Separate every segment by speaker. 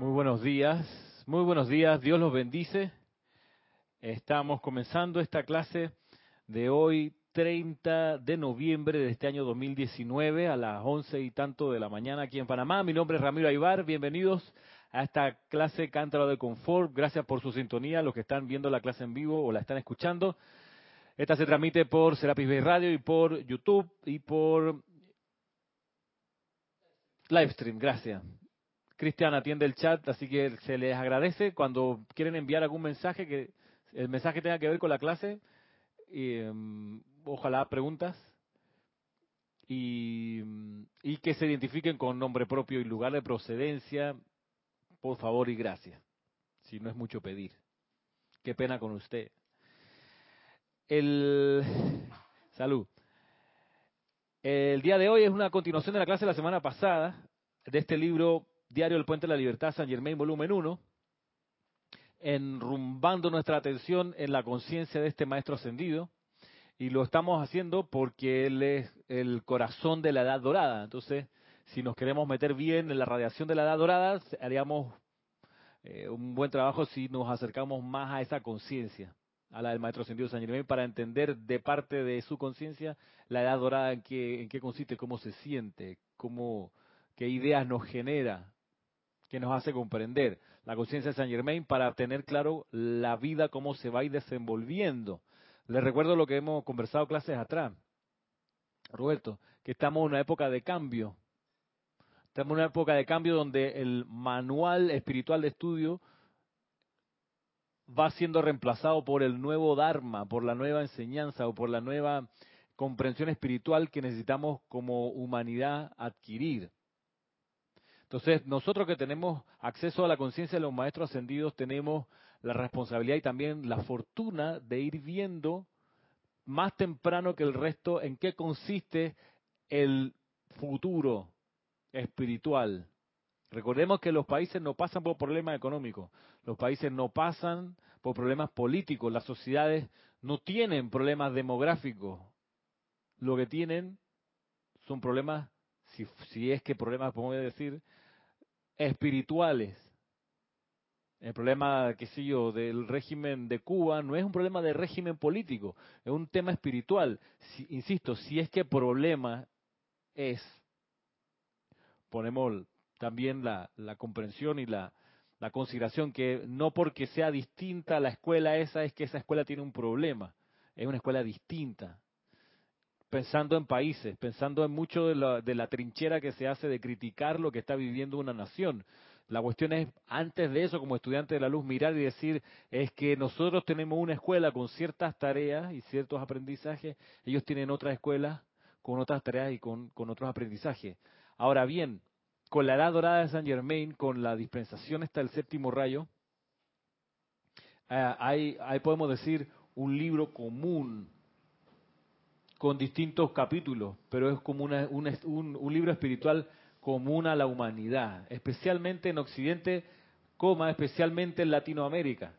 Speaker 1: Muy buenos días, muy buenos días, Dios los bendice. Estamos comenzando esta clase de hoy, 30 de noviembre de este año 2019, a las 11 y tanto de la mañana aquí en Panamá. Mi nombre es Ramiro Aybar, bienvenidos a esta clase Cántaro de Confort. Gracias por su sintonía, los que están viendo la clase en vivo o la están escuchando. Esta se transmite por Serapis Bay Radio y por YouTube y por Livestream, gracias. Cristian atiende el chat, así que se les agradece cuando quieren enviar algún mensaje que el mensaje tenga que ver con la clase, um, ojalá preguntas, y, y que se identifiquen con nombre propio y lugar de procedencia, por favor y gracias, si no es mucho pedir. Qué pena con usted. El salud. El día de hoy es una continuación de la clase de la semana pasada, de este libro Diario El Puente de la Libertad, San Germain, volumen 1, enrumbando nuestra atención en la conciencia de este maestro ascendido. Y lo estamos haciendo porque él es el corazón de la edad dorada. Entonces, si nos queremos meter bien en la radiación de la edad dorada, haríamos eh, un buen trabajo si nos acercamos más a esa conciencia, a la del maestro ascendido San Germain, para entender de parte de su conciencia la edad dorada en qué, en qué consiste, cómo se siente, cómo, qué ideas nos genera, que nos hace comprender la conciencia de Saint Germain para tener claro la vida, cómo se va a ir desenvolviendo. Les recuerdo lo que hemos conversado clases atrás, Roberto, que estamos en una época de cambio. Estamos en una época de cambio donde el manual espiritual de estudio va siendo reemplazado por el nuevo Dharma, por la nueva enseñanza o por la nueva comprensión espiritual que necesitamos como humanidad adquirir. Entonces, nosotros que tenemos acceso a la conciencia de los maestros ascendidos, tenemos la responsabilidad y también la fortuna de ir viendo más temprano que el resto en qué consiste el futuro espiritual. Recordemos que los países no pasan por problemas económicos, los países no pasan por problemas políticos, las sociedades no tienen problemas demográficos, lo que tienen son problemas, si, si es que problemas podemos decir, espirituales. El problema, qué sé yo, del régimen de Cuba no es un problema de régimen político, es un tema espiritual. insisto, si es que problema es, ponemos también la, la comprensión y la, la consideración que no porque sea distinta la escuela esa es que esa escuela tiene un problema, es una escuela distinta. Pensando en países, pensando en mucho de la, de la trinchera que se hace de criticar lo que está viviendo una nación. La cuestión es, antes de eso, como estudiante de la luz, mirar y decir, es que nosotros tenemos una escuela con ciertas tareas y ciertos aprendizajes, ellos tienen otras escuelas con otras tareas y con, con otros aprendizajes. Ahora bien, con la edad dorada de San Germain, con la dispensación hasta el séptimo rayo, eh, hay, ahí podemos decir un libro común con distintos capítulos, pero es como una, un, un, libro espiritual común a la humanidad, especialmente en Occidente, coma, especialmente en Latinoamérica.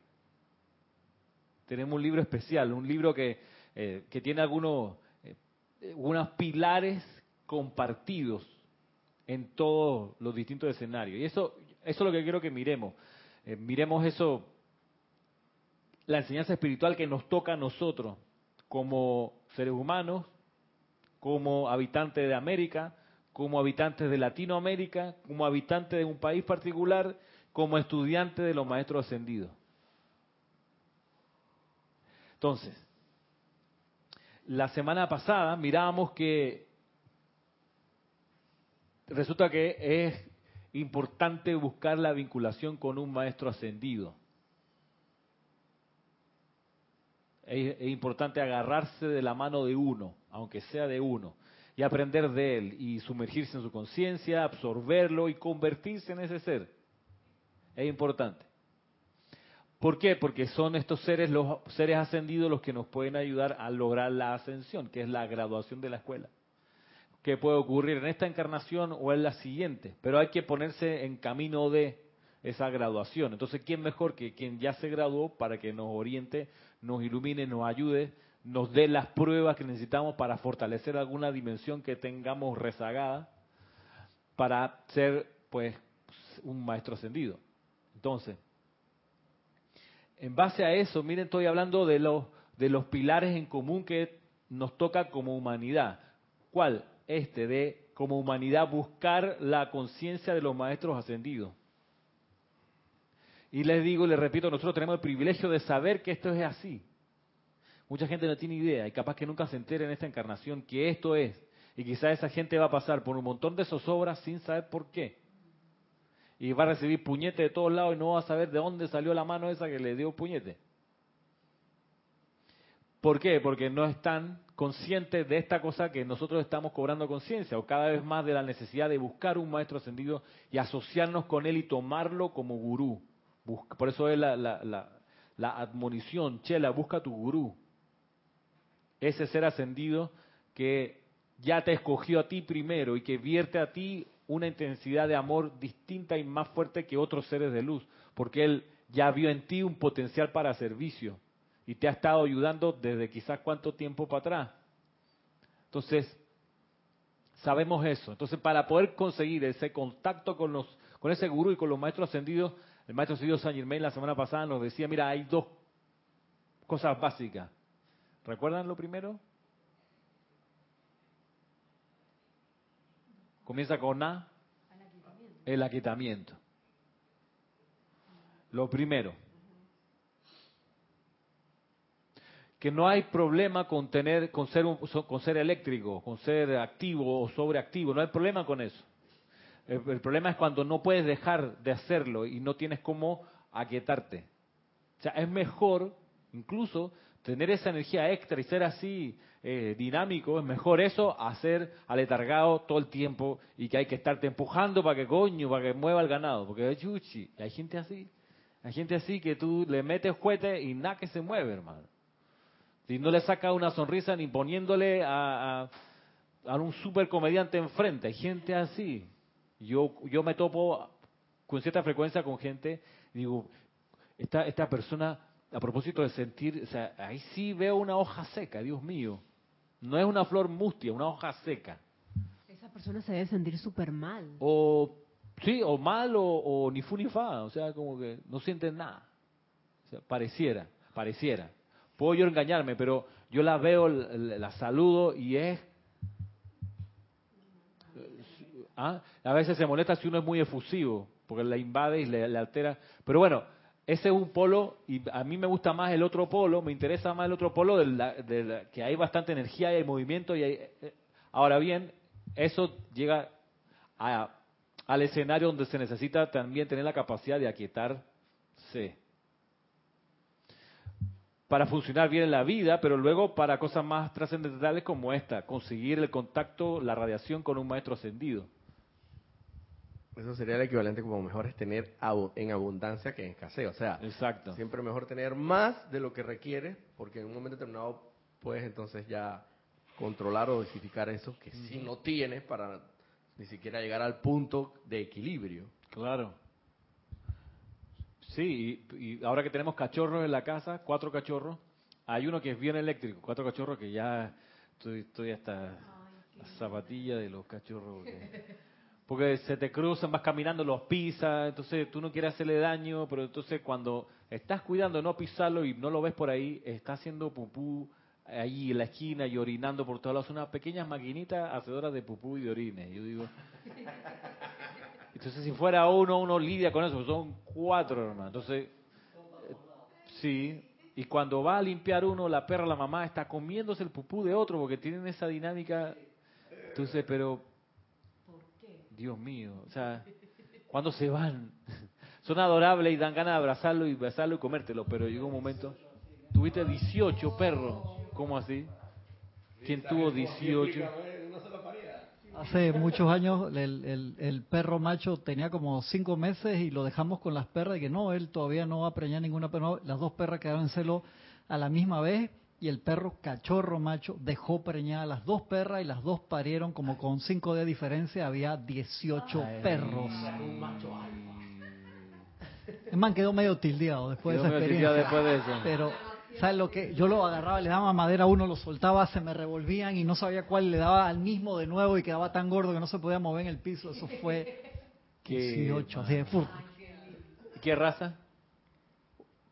Speaker 1: Tenemos un libro especial, un libro que, eh, tiene algunos eh, pilares compartidos en todos los distintos escenarios. Y eso, eso es lo que quiero que miremos. Eh, miremos eso, la enseñanza espiritual que nos toca a nosotros como seres humanos, como habitantes de América, como habitantes de Latinoamérica, como habitantes de un país particular, como estudiantes de los maestros ascendidos. Entonces, la semana pasada mirábamos que resulta que es importante buscar la vinculación con un maestro ascendido. Es, importante agarrarse de la mano de uno, aunque sea de uno, y aprender de él y sumergirse en su conciencia, absorberlo y convertirse en ese ser. Es importante. ¿Por qué? Porque son estos seres, los seres ascendidos, los que nos pueden ayudar a lograr la ascensión, que es la graduación de la escuela. Que puede ocurrir en esta encarnación o en la siguiente, pero hay que ponerse en camino de esa graduación. Entonces, ¿quién mejor que quien ya se graduó para que nos oriente nos ilumine, nos ayude, nos dé las pruebas que necesitamos para fortalecer alguna dimensión que tengamos rezagada para ser pues un maestro ascendido. Entonces, en base a eso, miren, estoy hablando de los, de los pilares en común que nos toca como humanidad. ¿Cuál? Este de como humanidad buscar la conciencia de los maestros ascendidos. Y les digo y les repito, nosotros tenemos el privilegio de saber que esto es así. Mucha gente no tiene idea y capaz que nunca se entere en esta encarnación que esto es. Y quizás esa gente va a pasar por un montón de zozobras sin saber por qué. Y va a recibir puñete de todos lados y no va a saber de dónde salió la mano esa que le dio puñete. ¿Por qué? Porque no están conscientes de esta cosa que nosotros estamos cobrando conciencia, o cada vez más de la necesidad de buscar un maestro ascendido y asociarnos con él y tomarlo como gurú. Por eso es la, la, la, admonición, Chela, busca tu gurú. Ese ser ascendido que ya te escogió a ti primero y que vierte a ti una intensidad de amor distinta y más fuerte que otros seres de luz, porque él ya vio en ti un potencial para servicio y te ha estado ayudando desde quizás cuánto tiempo para atrás. Entonces, sabemos eso. Entonces, para poder conseguir ese contacto con los con ese gurú y con los maestros ascendidos, el maestro ascendido San Germain la semana pasada nos decía, mira, hay dos cosas básicas. ¿Recuerdan lo primero? Comienza con A, el aquitamiento. Lo primero, que no hay problema con tener, con ser, con ser eléctrico, con ser activo o sobreactivo, no hay problema con eso. El, problema es cuando no puedes dejar de hacerlo y no tienes cómo aquietarte. O sea, es mejor incluso tener esa energía extra y ser así eh, dinámico, es mejor eso a ser aletargado todo el tiempo y que hay que estarte empujando para que coño, para que mueva el ganado, porque hay gente así, hay gente así que tú le metes juguete y nada que se mueve, hermano. Si no le saca una sonrisa ni poniéndole a, a, un super comediante enfrente. Hay gente así. Yo, yo me topo con cierta frecuencia con gente digo, esta, esta persona, a propósito de sentir, o sea, ahí sí veo una hoja seca, Dios mío. No es una flor mustia, una hoja seca.
Speaker 2: Esa persona se debe sentir súper mal.
Speaker 1: O, sí, o mal o, o, ni fu ni fa, o sea, como que no sienten nada. O sea, pareciera, pareciera. Puedo yo engañarme, pero yo la veo, la saludo y es... ¿ah? A veces se molesta si uno es muy efusivo, porque la invade y le, altera. Pero bueno, ese es un polo y a mí me gusta más el otro polo, me interesa más el otro polo de que hay bastante energía y hay movimiento. y hay, eh, Ahora bien, eso llega al escenario donde se necesita también tener la capacidad de aquietarse para funcionar bien en la vida, pero luego para cosas más trascendentales como esta, conseguir el contacto, la radiación con un maestro ascendido.
Speaker 3: Eso sería el equivalente como mejor es tener en abundancia que en escasez. O sea,
Speaker 1: Exacto.
Speaker 3: siempre mejor tener más de lo que requiere, porque en un momento determinado puedes entonces ya controlar o dosificar eso que si no tienes para ni siquiera llegar al punto de equilibrio.
Speaker 1: Claro. Sí, y, ahora que tenemos cachorros en la casa, cuatro cachorros, hay uno que es bien eléctrico, cuatro cachorros que ya estoy, hasta la zapatilla de los cachorros. Porque, se te cruzan, vas caminando, los pisas, entonces tú no quieres hacerle daño, pero entonces cuando estás cuidando de no pisarlo y no lo ves por ahí, está haciendo pupú ahí en la esquina y orinando por todos lados, unas pequeñas maquinitas hacedoras de pupú y de orines. Yo digo, entonces, si fuera uno, uno lidia con eso, son cuatro, hermano. Entonces, sí, y cuando va a limpiar uno, la perra, la mamá, está comiéndose el pupú de otro, porque tienen esa dinámica. Entonces, pero, Dios mío, o sea, cuando se van? Son adorables y dan ganas de abrazarlo y besarlo y comértelo, pero llegó un momento. Tuviste 18 perros, ¿cómo así? ¿Quién tuvo 18?
Speaker 4: Hace muchos años el, el, perro macho tenía como cinco meses y lo dejamos con las perras y que no, él todavía no va a preñar ninguna perra. las dos perras quedaron en celo a la misma vez y el perro cachorro macho dejó preñar a las dos perras y las dos parieron como con cinco de diferencia. Había 18 perros. El man quedó medio tildeado después de esa experiencia.
Speaker 1: Después de eso.
Speaker 4: Pero ¿Sabes lo que? Yo lo agarraba, le daba madera a uno, lo soltaba, se me revolvían y no sabía cuál, le daba al mismo de nuevo y quedaba tan gordo que no se podía mover en el piso. Eso fue 18, así de
Speaker 1: ¿Qué raza?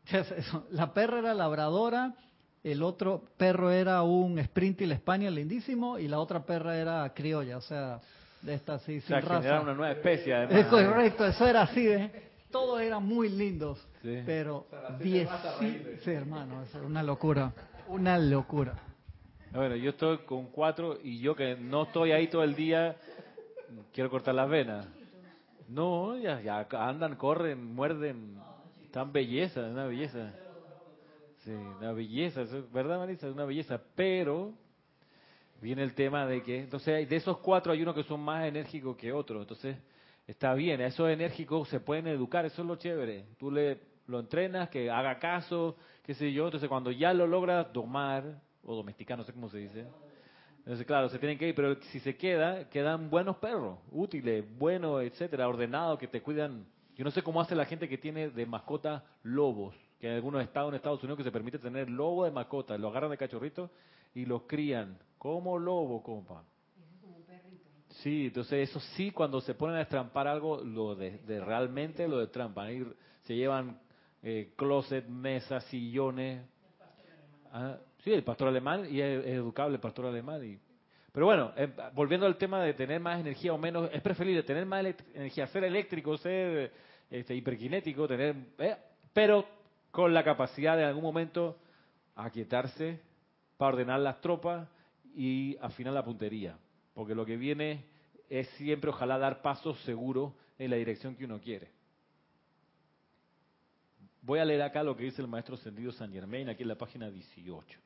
Speaker 4: La perra era labradora, el otro perro era un Sprintil Spaniel lindísimo y la otra perra era criolla, o sea, de esta así,
Speaker 1: O
Speaker 4: sin
Speaker 1: sea,
Speaker 4: raza.
Speaker 1: una nueva especie, además.
Speaker 4: Es correcto, eso era así, ¿eh? Todos eran muy lindos,
Speaker 1: Sí.
Speaker 4: pero diez, sí, hermano, es una locura, una locura.
Speaker 1: Bueno, yo estoy con cuatro y yo que no estoy ahí todo el día, quiero cortar las venas. No, ya, ya andan, corren, muerden, están belleza, es una belleza. Sí, una belleza, ¿verdad Marisa? Es una belleza, pero viene el tema de que, entonces de esos cuatro hay unos que son más enérgicos que otros, entonces está bien, esos enérgicos se pueden educar, eso es lo chévere. Tú le lo entrenas, que haga caso, qué sé yo, entonces cuando ya lo logras domar o domesticar, no sé cómo se dice. Entonces, claro, se tienen que ir, pero si se queda, quedan buenos perros, útiles, buenos, etcétera, ordenados, que te cuidan. Yo no sé cómo hace la gente que tiene de mascota lobos, que en algunos estados en Estados Unidos que se permite tener lobo de mascota, lo agarran de cachorrito y los crían como lobo, compa. Sí, entonces eso sí, cuando se ponen a destrampar algo, lo de, de realmente lo destrampan. Ahí se llevan eh, closet, mesas, sillones. Ah, sí, el pastor alemán, y es, es educable el pastor alemán. Y, pero bueno, eh, volviendo al tema de tener más energía o menos, es preferible tener más energía, ser eléctrico, ser este, hiperkinético, tener, eh, pero con la capacidad de en algún momento aquietarse para ordenar las tropas y afinar la puntería. Porque lo que viene es siempre, ojalá, dar pasos seguros en la dirección que uno quiere. Voy a leer acá lo que dice el maestro Ascendido San Germain, aquí en la página 18.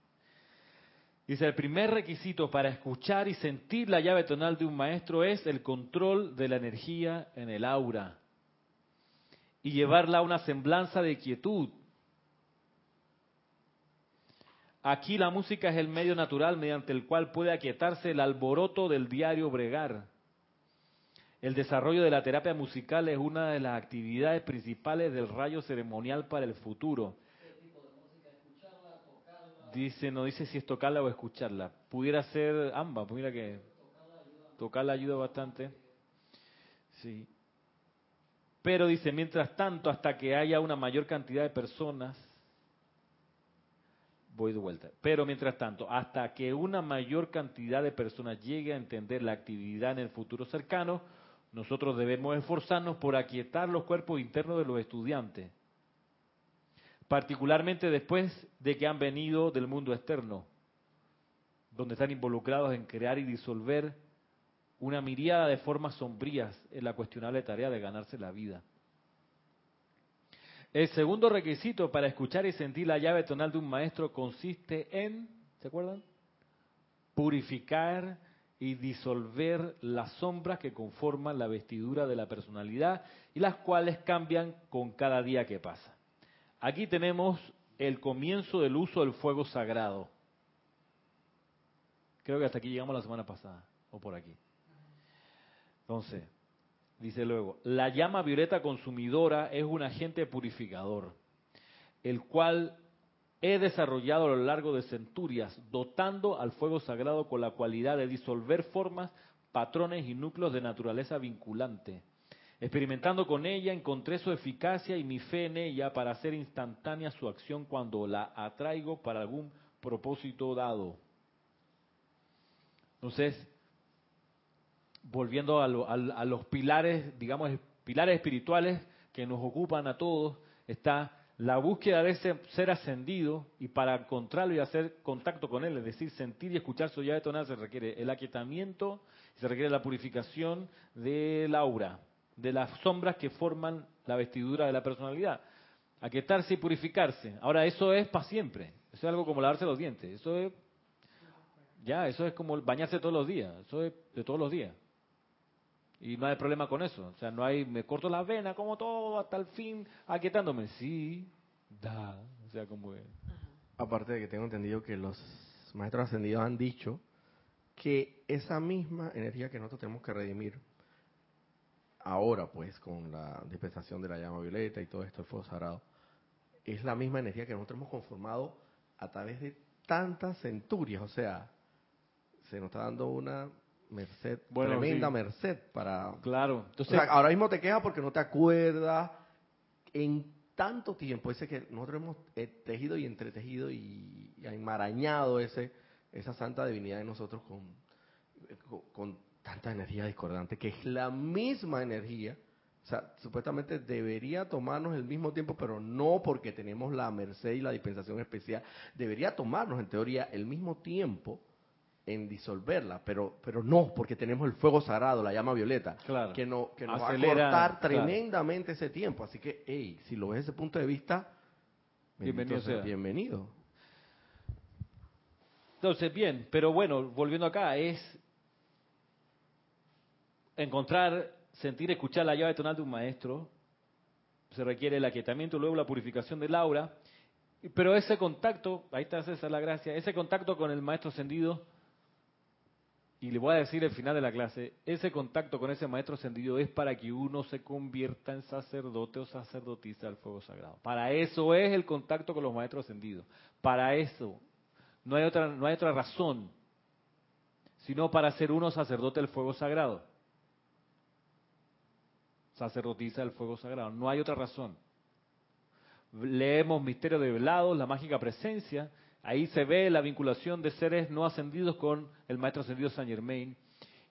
Speaker 1: Dice, el primer requisito para escuchar y sentir la llave tonal de un maestro es el control de la energía en el aura y llevarla a una semblanza de quietud. Aquí la música es el medio natural mediante el cual puede aquietarse el alboroto del diario bregar. El desarrollo de la terapia musical es una de las actividades principales del rayo ceremonial para el futuro. Dice, no dice si es tocarla o escucharla. Pudiera ser ambas, pudiera que tocarla ayuda bastante. Sí. Pero dice, mientras tanto, hasta que haya una mayor cantidad de personas, voy de vuelta, pero mientras tanto, hasta que una mayor cantidad de personas llegue a entender la actividad en el futuro cercano, nosotros debemos esforzarnos por aquietar los cuerpos internos de los estudiantes, particularmente después de que han venido del mundo externo, donde están involucrados en crear y disolver una miriada de formas sombrías en la cuestionable tarea de ganarse la vida. El segundo requisito para escuchar y sentir la llave tonal de un maestro consiste en, ¿se acuerdan? Purificar y disolver las sombras que conforman la vestidura de la personalidad y las cuales cambian con cada día que pasa. Aquí tenemos el comienzo del uso del fuego sagrado. Creo que hasta aquí llegamos la semana pasada, o por aquí. Entonces, dice luego, la llama violeta consumidora es un agente purificador, el cual he desarrollado a lo largo de centurias, dotando al fuego sagrado con la cualidad de disolver formas, patrones y núcleos de naturaleza vinculante. Experimentando con ella, encontré su eficacia y mi fe en ella para hacer instantánea su acción cuando la atraigo para algún propósito dado. Entonces, volviendo a, lo- a- a los pilares, digamos, pilares espirituales que nos ocupan a todos, está la búsqueda de ese ser ascendido y para encontrarlo y hacer contacto con él, es decir, sentir y escuchar su llave tonal, se requiere el aquietamiento, se requiere la purificación del aura, de las sombras que forman la vestidura de la personalidad. Aquietarse y purificarse. Ahora, eso es para siempre. Eso es algo como lavarse los dientes. Eso es, ya, eso es como bañarse todos los días. Eso es de todos los días. Y no hay problema con eso. O sea, no hay, me corto la vena como todo hasta el fin, aquietándome. Sí, da. O sea, como... es.
Speaker 3: Aparte de que tengo entendido que los maestros ascendidos han dicho que esa misma energía que nosotros tenemos que redimir ahora, pues, con la dispensación de la llama violeta y todo esto, el fuego sagrado, es la misma energía que nosotros hemos conformado a través de tantas centurias. O sea, se nos está dando una merced,
Speaker 1: Bueno,
Speaker 3: tremenda
Speaker 1: sí.
Speaker 3: merced para...
Speaker 1: Claro.
Speaker 3: O
Speaker 1: Entonces,
Speaker 3: sea, ahora mismo te quejas porque no te acuerdas en tanto tiempo, ese que nosotros hemos eh, tejido y entretejido y, y enmarañado ese, esa santa divinidad de nosotros con, con, con tanta energía discordante, que es la misma energía, o sea, supuestamente debería tomarnos el mismo tiempo, pero no porque tenemos la merced y la dispensación especial, debería tomarnos en teoría el mismo tiempo en disolverla, pero pero no, porque tenemos el fuego sagrado, la llama violeta,
Speaker 1: Claro.
Speaker 3: que, no, que nos
Speaker 1: Acelera,
Speaker 3: va a cortar
Speaker 1: claro.
Speaker 3: tremendamente ese tiempo. Así que, hey, si lo ves desde ese punto de vista,
Speaker 1: Bienvenido
Speaker 3: sea, bienvenido.
Speaker 1: Entonces, bien, pero bueno, volviendo acá, es encontrar, sentir, escuchar la llave tonal de un maestro. Se requiere el aquietamiento, luego la purificación del aura. Pero ese contacto, ahí está César la gracia, ese contacto con el maestro ascendido, y le voy a decir al final de la clase, ese contacto con ese maestro ascendido es para que uno se convierta en sacerdote o sacerdotisa del fuego sagrado. Para eso es el contacto con los maestros ascendidos. Para eso. No hay otra, no hay otra razón, sino para ser uno sacerdote del fuego sagrado. Sacerdotisa del fuego sagrado. No hay otra razón. Leemos Misterio de Velados, la mágica presencia. Ahí se ve la vinculación de seres no ascendidos con el maestro ascendido Saint Germain.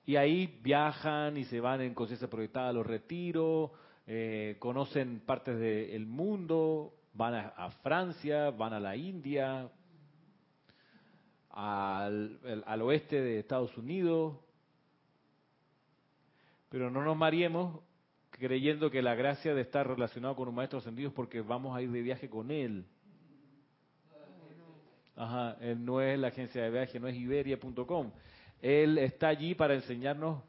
Speaker 1: Y ahí viajan y se van en conciencia proyectada a los retiros, eh, conocen partes del mundo, van a, Francia, van a la India, al, oeste de Estados Unidos. Pero no nos mariemos creyendo que la gracia de estar relacionado con un maestro ascendido es porque vamos a ir de viaje con él. Ajá, él no es la agencia de viaje, no es iberia.com. Él está allí para enseñarnos,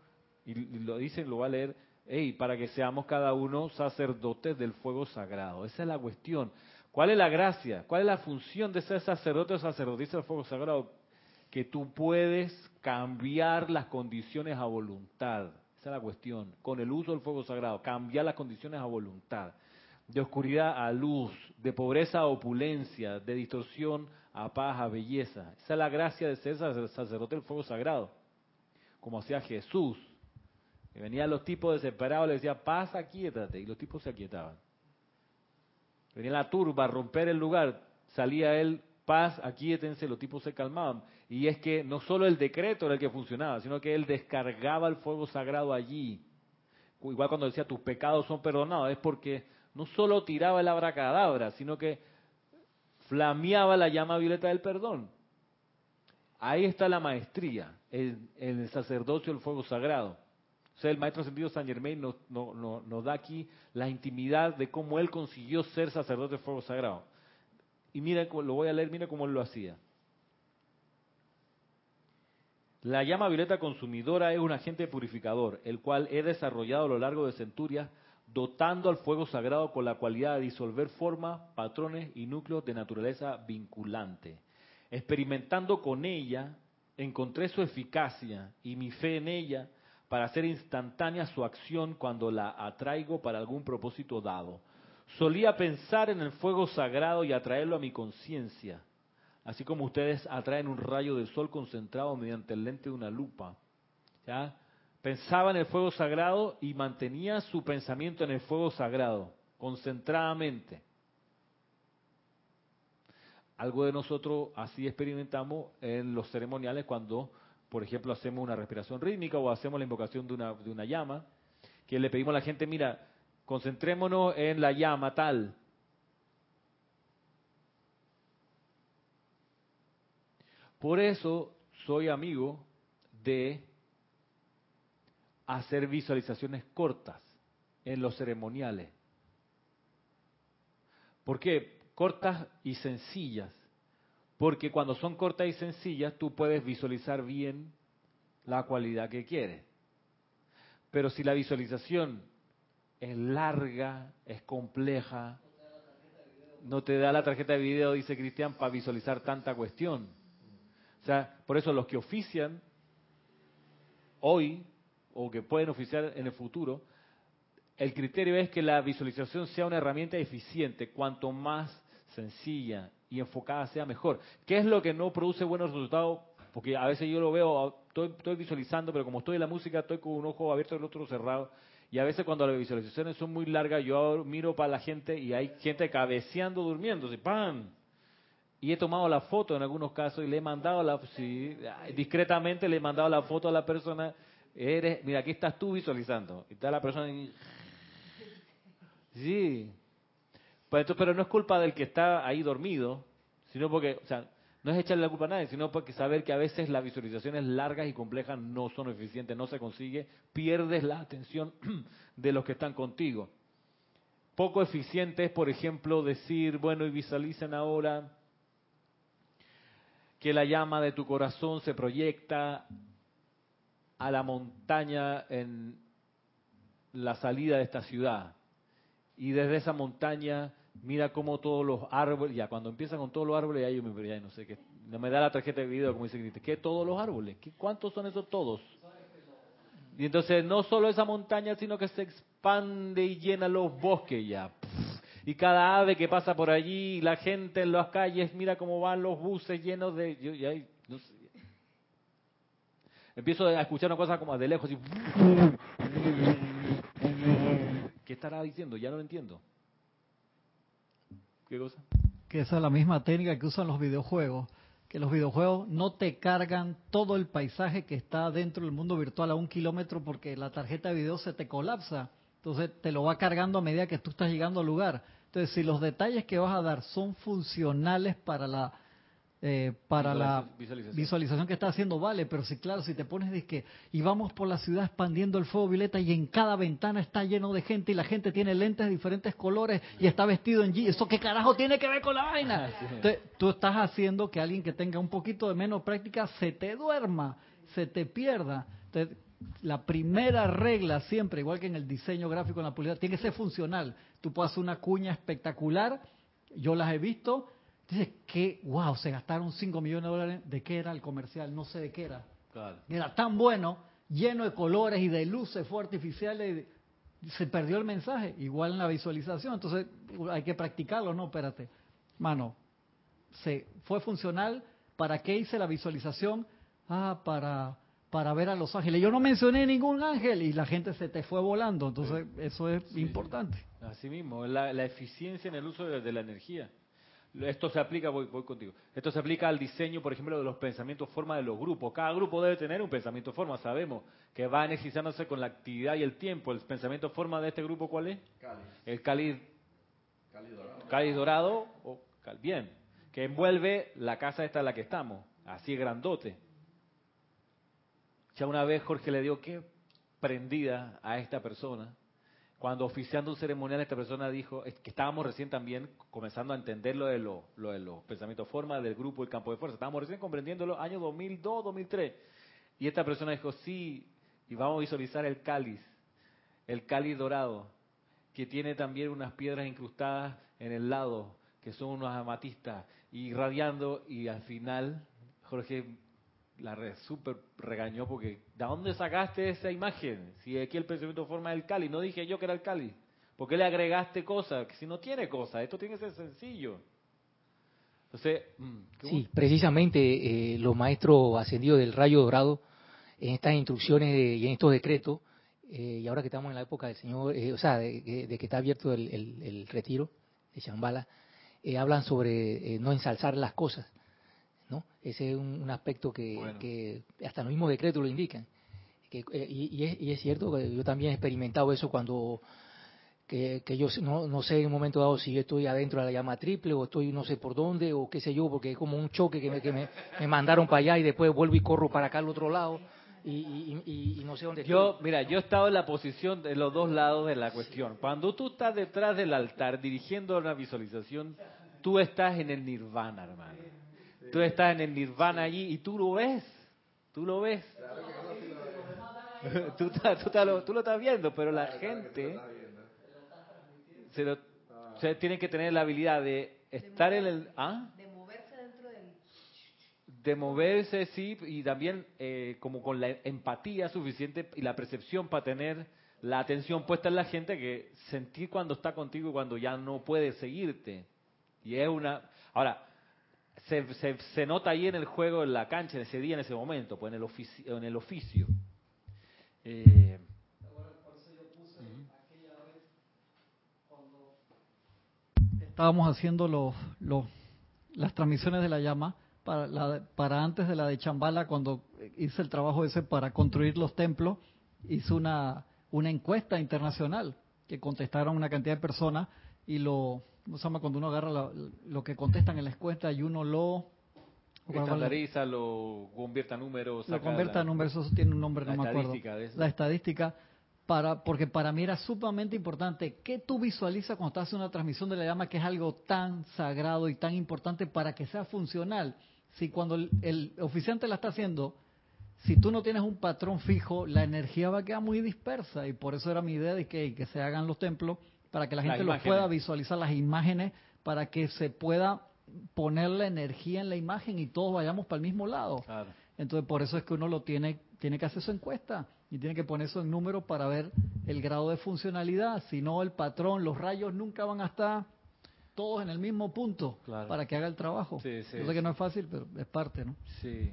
Speaker 1: y y lo dicen, lo va a leer, hey, para que seamos cada uno sacerdotes del fuego sagrado. Esa es la cuestión. ¿Cuál es la gracia? ¿Cuál es la función de ser sacerdote o sacerdotisa del fuego sagrado? Que tú puedes cambiar las condiciones a voluntad. Esa es la cuestión. Con el uso del fuego sagrado, cambiar las condiciones a voluntad. De oscuridad a luz, de pobreza a opulencia, de distorsión a paz, a belleza. Esa es la gracia de ser sacer- sacerdote del fuego sagrado. Como hacía Jesús. Que venían los tipos desesperados, le decía, paz, aquietate. Y los tipos se aquietaban. Venía la turba a romper el lugar, salía él, paz, aquíétense, los tipos se calmaban. Y es que no solo el decreto era el que funcionaba, sino que él descargaba el fuego sagrado allí. Igual cuando decía tus pecados son perdonados, es porque no solo tiraba el abracadabra, sino que flameaba la llama violeta del perdón. Ahí está la maestría, en, el sacerdocio del fuego sagrado. O sea, el maestro ascendido San Germain nos, no- no- nos da aquí la intimidad de cómo él consiguió ser sacerdote del fuego sagrado. Y mira, lo voy a leer, mira cómo él lo hacía. La llama violeta consumidora es un agente purificador, el cual he desarrollado a lo largo de centurias, dotando al fuego sagrado con la cualidad de disolver formas, patrones y núcleos de naturaleza vinculante. Experimentando con ella, encontré su eficacia y mi fe en ella para hacer instantánea su acción cuando la atraigo para algún propósito dado. Solía pensar en el fuego sagrado y atraerlo a mi conciencia, así como ustedes atraen un rayo del sol concentrado mediante el lente de una lupa. ¿ya? Pensaba en el fuego sagrado y mantenía su pensamiento en el fuego sagrado, concentradamente. Algo de nosotros así experimentamos en los ceremoniales cuando, por ejemplo, hacemos una respiración rítmica o hacemos la invocación de una, de una llama, que le pedimos a la gente, mira, concentrémonos en la llama tal. Por eso soy amigo de hacer visualizaciones cortas en los ceremoniales. ¿Por qué? Cortas y sencillas. Porque cuando son cortas y sencillas, tú puedes visualizar bien la cualidad que quieres. Pero si la visualización es larga, es compleja, no te da la tarjeta de video, dice Cristian, para visualizar tanta cuestión. O sea, por eso los que ofician hoy o que pueden oficiar en el futuro, el criterio es que la visualización sea una herramienta eficiente, cuanto más sencilla y enfocada sea mejor. ¿Qué es lo que no produce buenos resultados? Porque a veces yo lo veo, estoy, estoy visualizando, pero como estoy en la música, estoy con un ojo abierto y el otro cerrado, Y a veces cuando las visualizaciones son muy largas, yo miro para la gente y hay gente cabeceando, durmiendo, así, ¡pam! Y he tomado la foto en algunos casos y le he mandado la, sí, discretamente le he mandado la foto a la persona. Eres, mira, aquí estás tú visualizando. Y está la persona y, Sí. Pues pero no es culpa del que está ahí dormido, sino porque, o sea, no es echarle la culpa a nadie, sino porque saber que a veces las visualizaciones largas y complejas no son eficientes, no se consigue, pierdes la atención de los que están contigo. Poco eficiente es, por ejemplo, decir, bueno, y visualicen ahora que la llama de tu corazón se proyecta a la montaña en la salida de esta ciudad. Y desde esa montaña mira cómo todos los árboles, ya cuando empiezan con todos los árboles, ya yo me ya no sé qué, me da la tarjeta de video como dice ¿qué todos los árboles? ¿Qué, ¿Cuántos son esos todos? Y entonces no solo esa montaña, sino que se expande y llena los bosques ya. Y cada ave que pasa por allí, la gente en las calles, mira cómo van los buses llenos de... Yo, ya. Empiezo a escuchar una cosa como de lejos y... ¿Qué estará diciendo? Ya no lo entiendo. ¿Qué cosa?
Speaker 4: Que esa es la misma técnica que usan los videojuegos. Que los videojuegos no te cargan todo el paisaje que está dentro del mundo virtual a un kilómetro porque la tarjeta de video se te colapsa. Entonces te lo va cargando a medida que tú estás llegando al lugar. Entonces, si los detalles que vas a dar son funcionales para la eh, para la visualización. que está haciendo, vale, pero si claro, si te pones de que y vamos por la ciudad expandiendo el fuego violeta y en cada ventana está lleno de gente y la gente tiene lentes de diferentes colores y está vestido en G, ¿eso qué carajo tiene que ver con la vaina? Entonces, tú estás haciendo que alguien que tenga un poquito de menos práctica se te duerma, se te pierda. Entonces, la primera regla siempre, igual que en el diseño gráfico en la publicidad, tiene que ser funcional. Tú puedes hacer una cuña espectacular, yo las he visto, Dice que, wow, se gastaron 5 millones de dólares. ¿De qué era el comercial? No sé de qué era. Era tan bueno, lleno de colores y de luces fue artificiales. Se perdió el mensaje, igual en la visualización. Entonces hay que practicarlo, ¿no? Espérate. Mano, se, fue funcional. ¿Para qué hice la visualización? Ah, para, para ver a los ángeles. Yo no mencioné ningún ángel y la gente se te fue volando. Entonces, eso es importante.
Speaker 1: Así mismo, la, la, eficiencia en el uso de la energía. Esto se aplica, voy, voy contigo. Esto se aplica al diseño, por ejemplo, de los pensamientos forma de los grupos. Cada grupo debe tener un pensamiento forma. Sabemos que va energizándose con la actividad y el tiempo. ¿El pensamiento forma de este grupo cuál es? Cáliz. El cáliz, dorado. Cáliz dorado, o, bien, que envuelve la casa esta en la que estamos, así grandote. Ya una vez Jorge le dio qué prendida a esta persona cuando oficiando un ceremonial esta persona dijo que estábamos recién también comenzando a entender lo de, lo, de los pensamientos forma del grupo el campo de fuerza. Estábamos recién comprendiéndolo año 2002, 2003. Y esta persona dijo, sí, y vamos a visualizar el cáliz, el cáliz dorado, que tiene también unas piedras incrustadas en el lado, que son unos amatistas, irradiando, y al final Jorge la red super regañó porque ¿de dónde sacaste esa imagen? Si aquí el pensamiento forma el Cali, no dije yo que era el Cali. ¿Por qué le agregaste cosas? Si no tiene cosas, esto tiene que ser sencillo. Entonces,
Speaker 5: mm, sí, precisamente eh, los maestros ascendidos del rayo dorado, en estas instrucciones y en estos decretos, eh, y ahora que estamos en la época del Señor, eh, o sea, de, que está abierto el, retiro de Shambhala, hablan sobre no ensalzar las cosas ese es un, aspecto que, hasta los mismos decretos lo indican. Eh, y, es, cierto que yo también he experimentado eso cuando que, yo no, sé en un momento dado si yo estoy adentro de la llama triple o estoy no sé por dónde o qué sé yo, porque es como un choque que me, que me, mandaron para allá y después vuelvo y corro para acá al otro lado. Y, no sé dónde
Speaker 1: yo mira yo he estado en la posición de los dos lados de la cuestión cuando tú estás detrás del altar dirigiendo una visualización tú estás en el nirvana hermano Tú estás en el nirvana allí y tú lo ves. Tú lo ves. tú, tú, lo, estás viendo, pero la gente se, se tiene que tener la habilidad de estar en el... ¿ah? De moverse dentro del... De moverse, sí, y también eh, como con la empatía suficiente y la percepción para tener la atención puesta en la gente que sentir cuando está contigo y cuando ya no puede seguirte. Y es una... Ahora, se, se, se, nota ahí en el juego, en la cancha, en ese día, en ese momento, pues en el, oficio. En el oficio. Eh,
Speaker 4: estábamos haciendo los, los, las transmisiones de la llama para, la, para antes de la de Chambala, cuando hice el trabajo ese para construir los templos, hice una, una encuesta internacional que contestaron una cantidad de personas y lo ¿cómo se llama? Cuando uno agarra la- lo que contestan en la encuesta y uno lo...
Speaker 1: Estandariza, lo convierta a números.
Speaker 4: Lo convierta a números, eso tiene un nombre, no me acuerdo.
Speaker 1: estadística de eso.
Speaker 4: La estadística, para, porque para mí era sumamente importante que tú visualizas cuando estás haciendo una transmisión de la llama, que es algo tan sagrado y tan importante para que sea funcional. Si cuando el, el oficiante la está haciendo, si tú no tienes un patrón fijo, la energía va a quedar muy dispersa. Y por eso era mi idea de que, que se hagan los templos, para que la gente lo pueda visualizar, las imágenes, para que se pueda poner la energía en la imagen y todos vayamos para el mismo lado.
Speaker 1: Claro.
Speaker 4: Entonces, por eso es que uno lo tiene, tiene que hacer su encuesta y tiene que poner eso en número para ver el grado de funcionalidad. Si no, el patrón, los rayos nunca van a estar todos en el mismo punto
Speaker 1: Claro.
Speaker 4: para que haga el trabajo.
Speaker 1: Sí, sí,
Speaker 4: Yo sé que no es fácil, pero es parte, ¿no?
Speaker 1: Sí.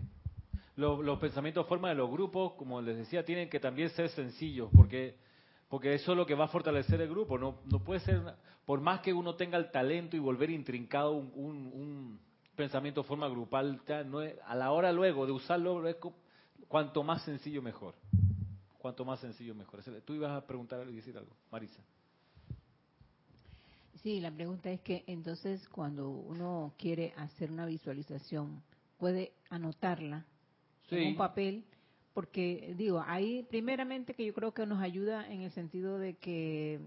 Speaker 1: Los, los pensamientos forma de los grupos, como les decía, tienen que también ser sencillos, porque porque eso es lo que va a fortalecer el grupo. No, no puede ser, por más que uno tenga el talento y volver intrincado un, un, un pensamiento forma grupal, ya no es- a la hora luego de usarlo, es cuanto más sencillo mejor. Cuanto más sencillo mejor. Tú ibas a preguntar y decir algo, Marisa.
Speaker 6: Sí, la pregunta es que entonces cuando uno quiere hacer una visualización, puede anotarla en un papel, porque digo, ahí primeramente que yo creo que nos ayuda en el sentido de que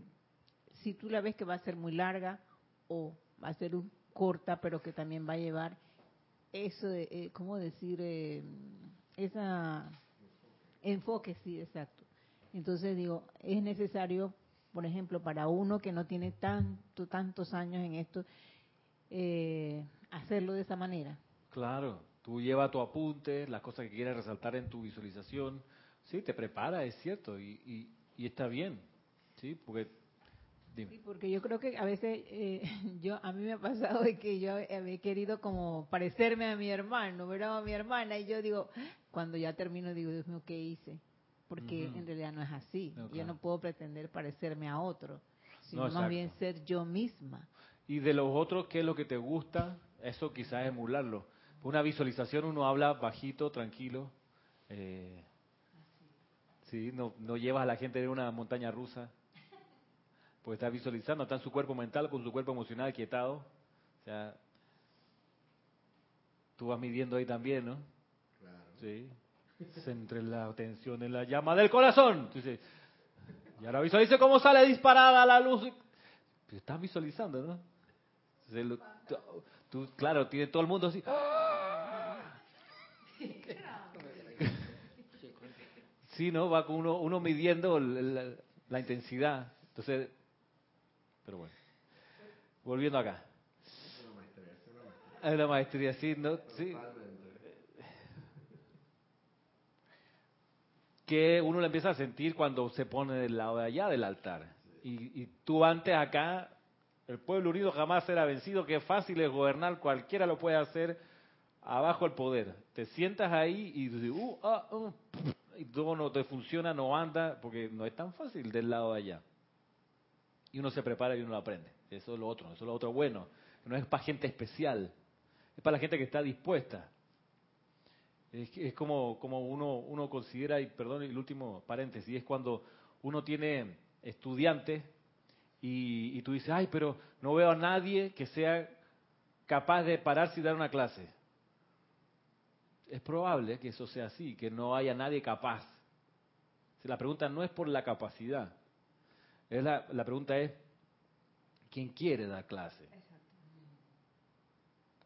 Speaker 6: si tú la ves que va a ser muy larga o va a ser un- corta, pero que también va a llevar eso, eh, ¿cómo decir? Eh, esa enfoque, sí, exacto. Entonces digo, es necesario, por ejemplo, para uno que no tiene tanto, tantos años en esto, eh, hacerlo de esa manera.
Speaker 1: Claro, tú llevas tu apunte, las cosas que quieres resaltar en tu visualización. Sí, te prepara, es cierto, y, y, y está bien. Sí, porque. Dime.
Speaker 6: Sí, porque yo creo que a veces eh, yo a mí me ha pasado de que yo he querido como parecerme a mi hermano, ver a mi hermana y yo digo, cuando ya termino digo, Dios mío, ¿qué hice? Porque en realidad no es así.
Speaker 1: No,
Speaker 6: Yo no puedo pretender parecerme a otro, sino
Speaker 1: No,
Speaker 6: más bien ser yo misma.
Speaker 1: Y de los otros, ¿qué es lo que te gusta? Eso quizás emularlo. Una visualización uno habla bajito, tranquilo. Eh, sí, no, no llevas a la gente de una montaña rusa. Porque está visualizando, está en su cuerpo mental con su cuerpo emocional quietado. O sea, tú vas midiendo ahí también, ¿no? Sí. Centre la atención en la llama del corazón. Y ahora visualice cómo sale disparada la luz. Pero estás visualizando, ¿no? Entonces, tú, claro, tiene todo el mundo así. Sí, ¿no? Va con uno, uno midiendo la, la intensidad. Entonces, pero bueno. Volviendo acá. Es una maestría, sí, ¿no? Sí. Que uno la empieza a sentir cuando se pone del lado de allá del altar. Y, y tú antes acá, el pueblo unido jamás será vencido, que fácil es gobernar, cualquiera lo puede hacer abajo el poder. Te sientas ahí y dices, uh, ah, uh, y todo no te funciona, no anda, porque no es tan fácil del lado de allá. Y uno se prepara y uno lo aprende. Eso es lo otro, eso es lo otro bueno. No es para gente especial, es para la gente que está dispuesta. Es, es como, como uno, uno considera, y perdón el último paréntesis, es cuando uno tiene estudiantes y, y tú dices, ay, pero no veo a nadie que sea capaz de pararse y dar una clase. Es probable que eso sea así, que no haya nadie capaz. Si La pregunta no es por la capacidad, es la, la pregunta es, ¿quién quiere dar clase?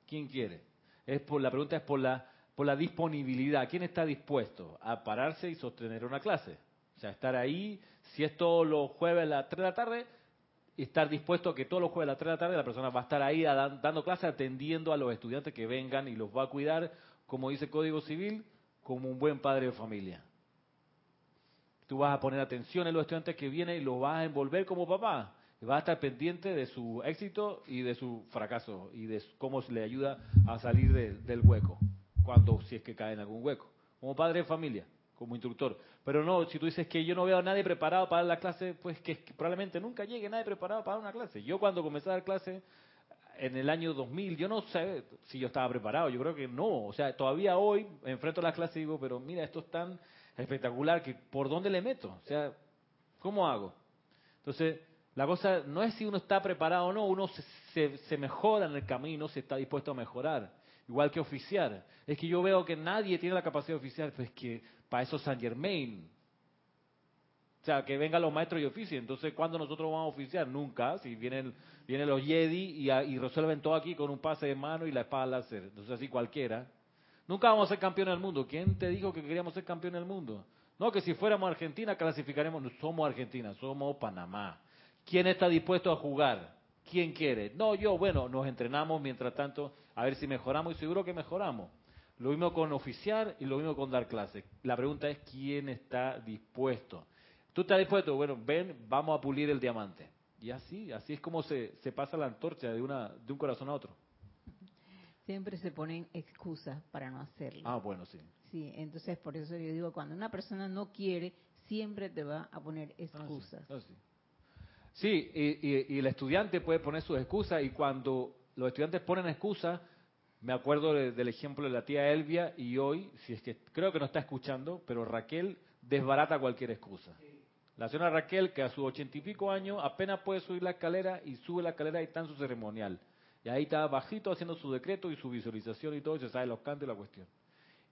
Speaker 1: ¿Quién quiere? Es por la pregunta es por la por la disponibilidad. ¿Quién está dispuesto a pararse y sostener una clase? O sea, estar ahí, si es todos los jueves a las 3 de la tarde, estar dispuesto a que todos los jueves a las 3 de la tarde la persona va a estar ahí dando clase, atendiendo a los estudiantes que vengan y los va a cuidar, como dice el Código Civil, como un buen padre de familia. Tú vas a poner atención en los estudiantes que vienen y los vas a envolver como papá. Y vas a estar pendiente de su éxito y de su fracaso y de cómo se le ayuda a salir de- del hueco, cuando si es que cae en algún hueco. Como padre de familia, como instructor. Pero no, si tú dices que yo no veo a nadie preparado para la clase, pues que, probablemente nunca llegue nadie preparado para una clase. Yo cuando comencé a dar clase, en el año 2000, yo no sé si yo estaba preparado, yo creo que no. O sea, todavía hoy enfrento las clases y digo, pero mira, esto es tan espectacular que ¿por dónde le meto? O sea, ¿cómo hago? Entonces, la cosa no es si uno está preparado o no, uno se, se, mejora en el camino si está dispuesto a mejorar. Igual que oficiar. Es que yo veo que nadie tiene la capacidad de oficiar, pues que para eso San Germain. O sea, que vengan los maestros y oficien. Entonces, ¿cuándo nosotros vamos a oficiar? Nunca. Si vienen, vienen los Jedi y, resuelven todo aquí con un pase de mano y la espada láser. Entonces, así cualquiera. Nunca vamos a ser campeones del mundo. ¿Quién te dijo que queríamos ser campeones del mundo? No, que si fuéramos Argentina clasificaremos. No somos Argentina, somos Panamá. ¿Quién está dispuesto a jugar? ¿Quién quiere? No, yo, bueno, nos entrenamos mientras tanto a ver si mejoramos y seguro que mejoramos. Lo mismo con oficiar y lo mismo con dar clases. La pregunta es quién está dispuesto. ¿Tú estás dispuesto? Bueno, ven, vamos a pulir el diamante. Y así, así es como se, se pasa la antorcha de, una, de un corazón a otro.
Speaker 6: Siempre se ponen excusas para no hacerlo.
Speaker 1: Ah, bueno, sí.
Speaker 6: Sí, entonces por eso yo digo, cuando una persona no quiere, siempre te va a poner excusas.
Speaker 1: Ah, sí. sí. y, y, el estudiante puede poner sus excusas y cuando los estudiantes ponen excusas, me acuerdo del ejemplo de la tía Elvia y hoy, si es que creo que no está escuchando, pero Raquel desbarata cualquier excusa. La señora Raquel, que a sus ochenta y pico años apenas puede subir la escalera y sube la escalera y está en su ceremonial. Y ahí está bajito haciendo su decreto y su visualización y todo, y se sabe los cantos y la cuestión.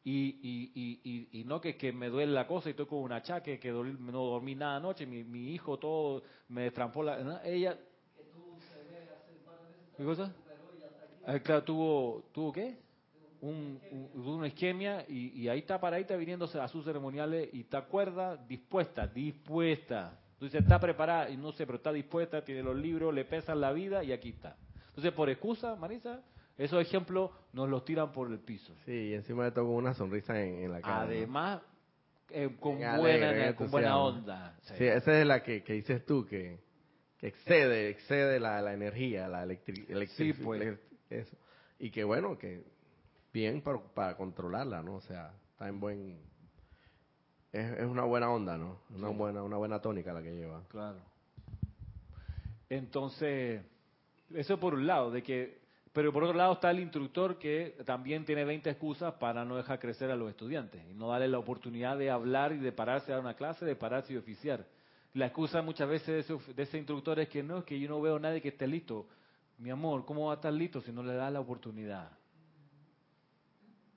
Speaker 1: Y, y, y, y, no que, que me duele la cosa y estoy con un achaque, que no dormí nada anoche, mi, mi hijo todo me destrampó la... ¿no? Ella... ¿Qué cosa? Ah, claro, tuvo, ¿tuvo qué? Un, un, una isquemia y, y ahí está paradita viniéndose a sus ceremoniales y está cuerda, dispuesta, dispuesta. Entonces está preparada y no sé, pero está dispuesta, tiene los libros, le pesan la vida y aquí está. Entonces, por excusa, Marisa, esos ejemplos nos los tiran por el piso.
Speaker 3: Sí, y encima de todo con una sonrisa en, la cara.
Speaker 1: Además, eh, con, buena, con buena onda.
Speaker 3: Sí. esa es la que, que dices tú, que, que excede, excede la, la energía, la electricidad.
Speaker 1: sí, pues.
Speaker 3: eso. Y que bueno, que bien para, para controlarla, ¿no? O sea, está en buen... Es, es una buena onda, ¿no? Una, sí. buena, una buena tónica la que lleva.
Speaker 1: Claro. Entonces eso por un lado, de que, pero por otro lado está el instructor que también tiene 20 excusas para no dejar crecer a los estudiantes y no darle la oportunidad de hablar y de pararse a dar una clase, de pararse y oficiar. La excusa muchas veces de ese, de ese instructor es que no, es que yo no veo a nadie que esté listo. Mi amor, ¿cómo va a estar listo si no le da la oportunidad?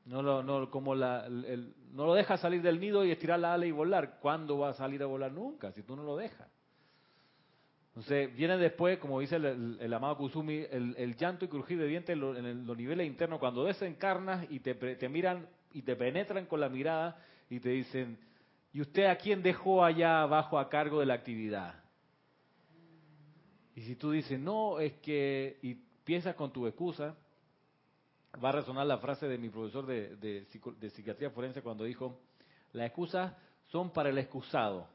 Speaker 1: No lo, no, como la, el, no lo deja salir del nido y estirar la ala y volar. ¿Cuándo va a salir a volar? Nunca, si tú no lo dejas. Entonces, viene después, como dice el, el, amado Kusumi, el, el, llanto y crujir de dientes en, lo, en los niveles internos, cuando desencarnas y te, te, miran y te penetran con la mirada y te dicen, ¿y usted a quién dejó allá abajo a cargo de la actividad? Y si tú dices, no, es que, y piensas con tu excusa, va a resonar la frase de mi profesor de, de, de psiquiatría forense cuando dijo, las excusas son para el excusado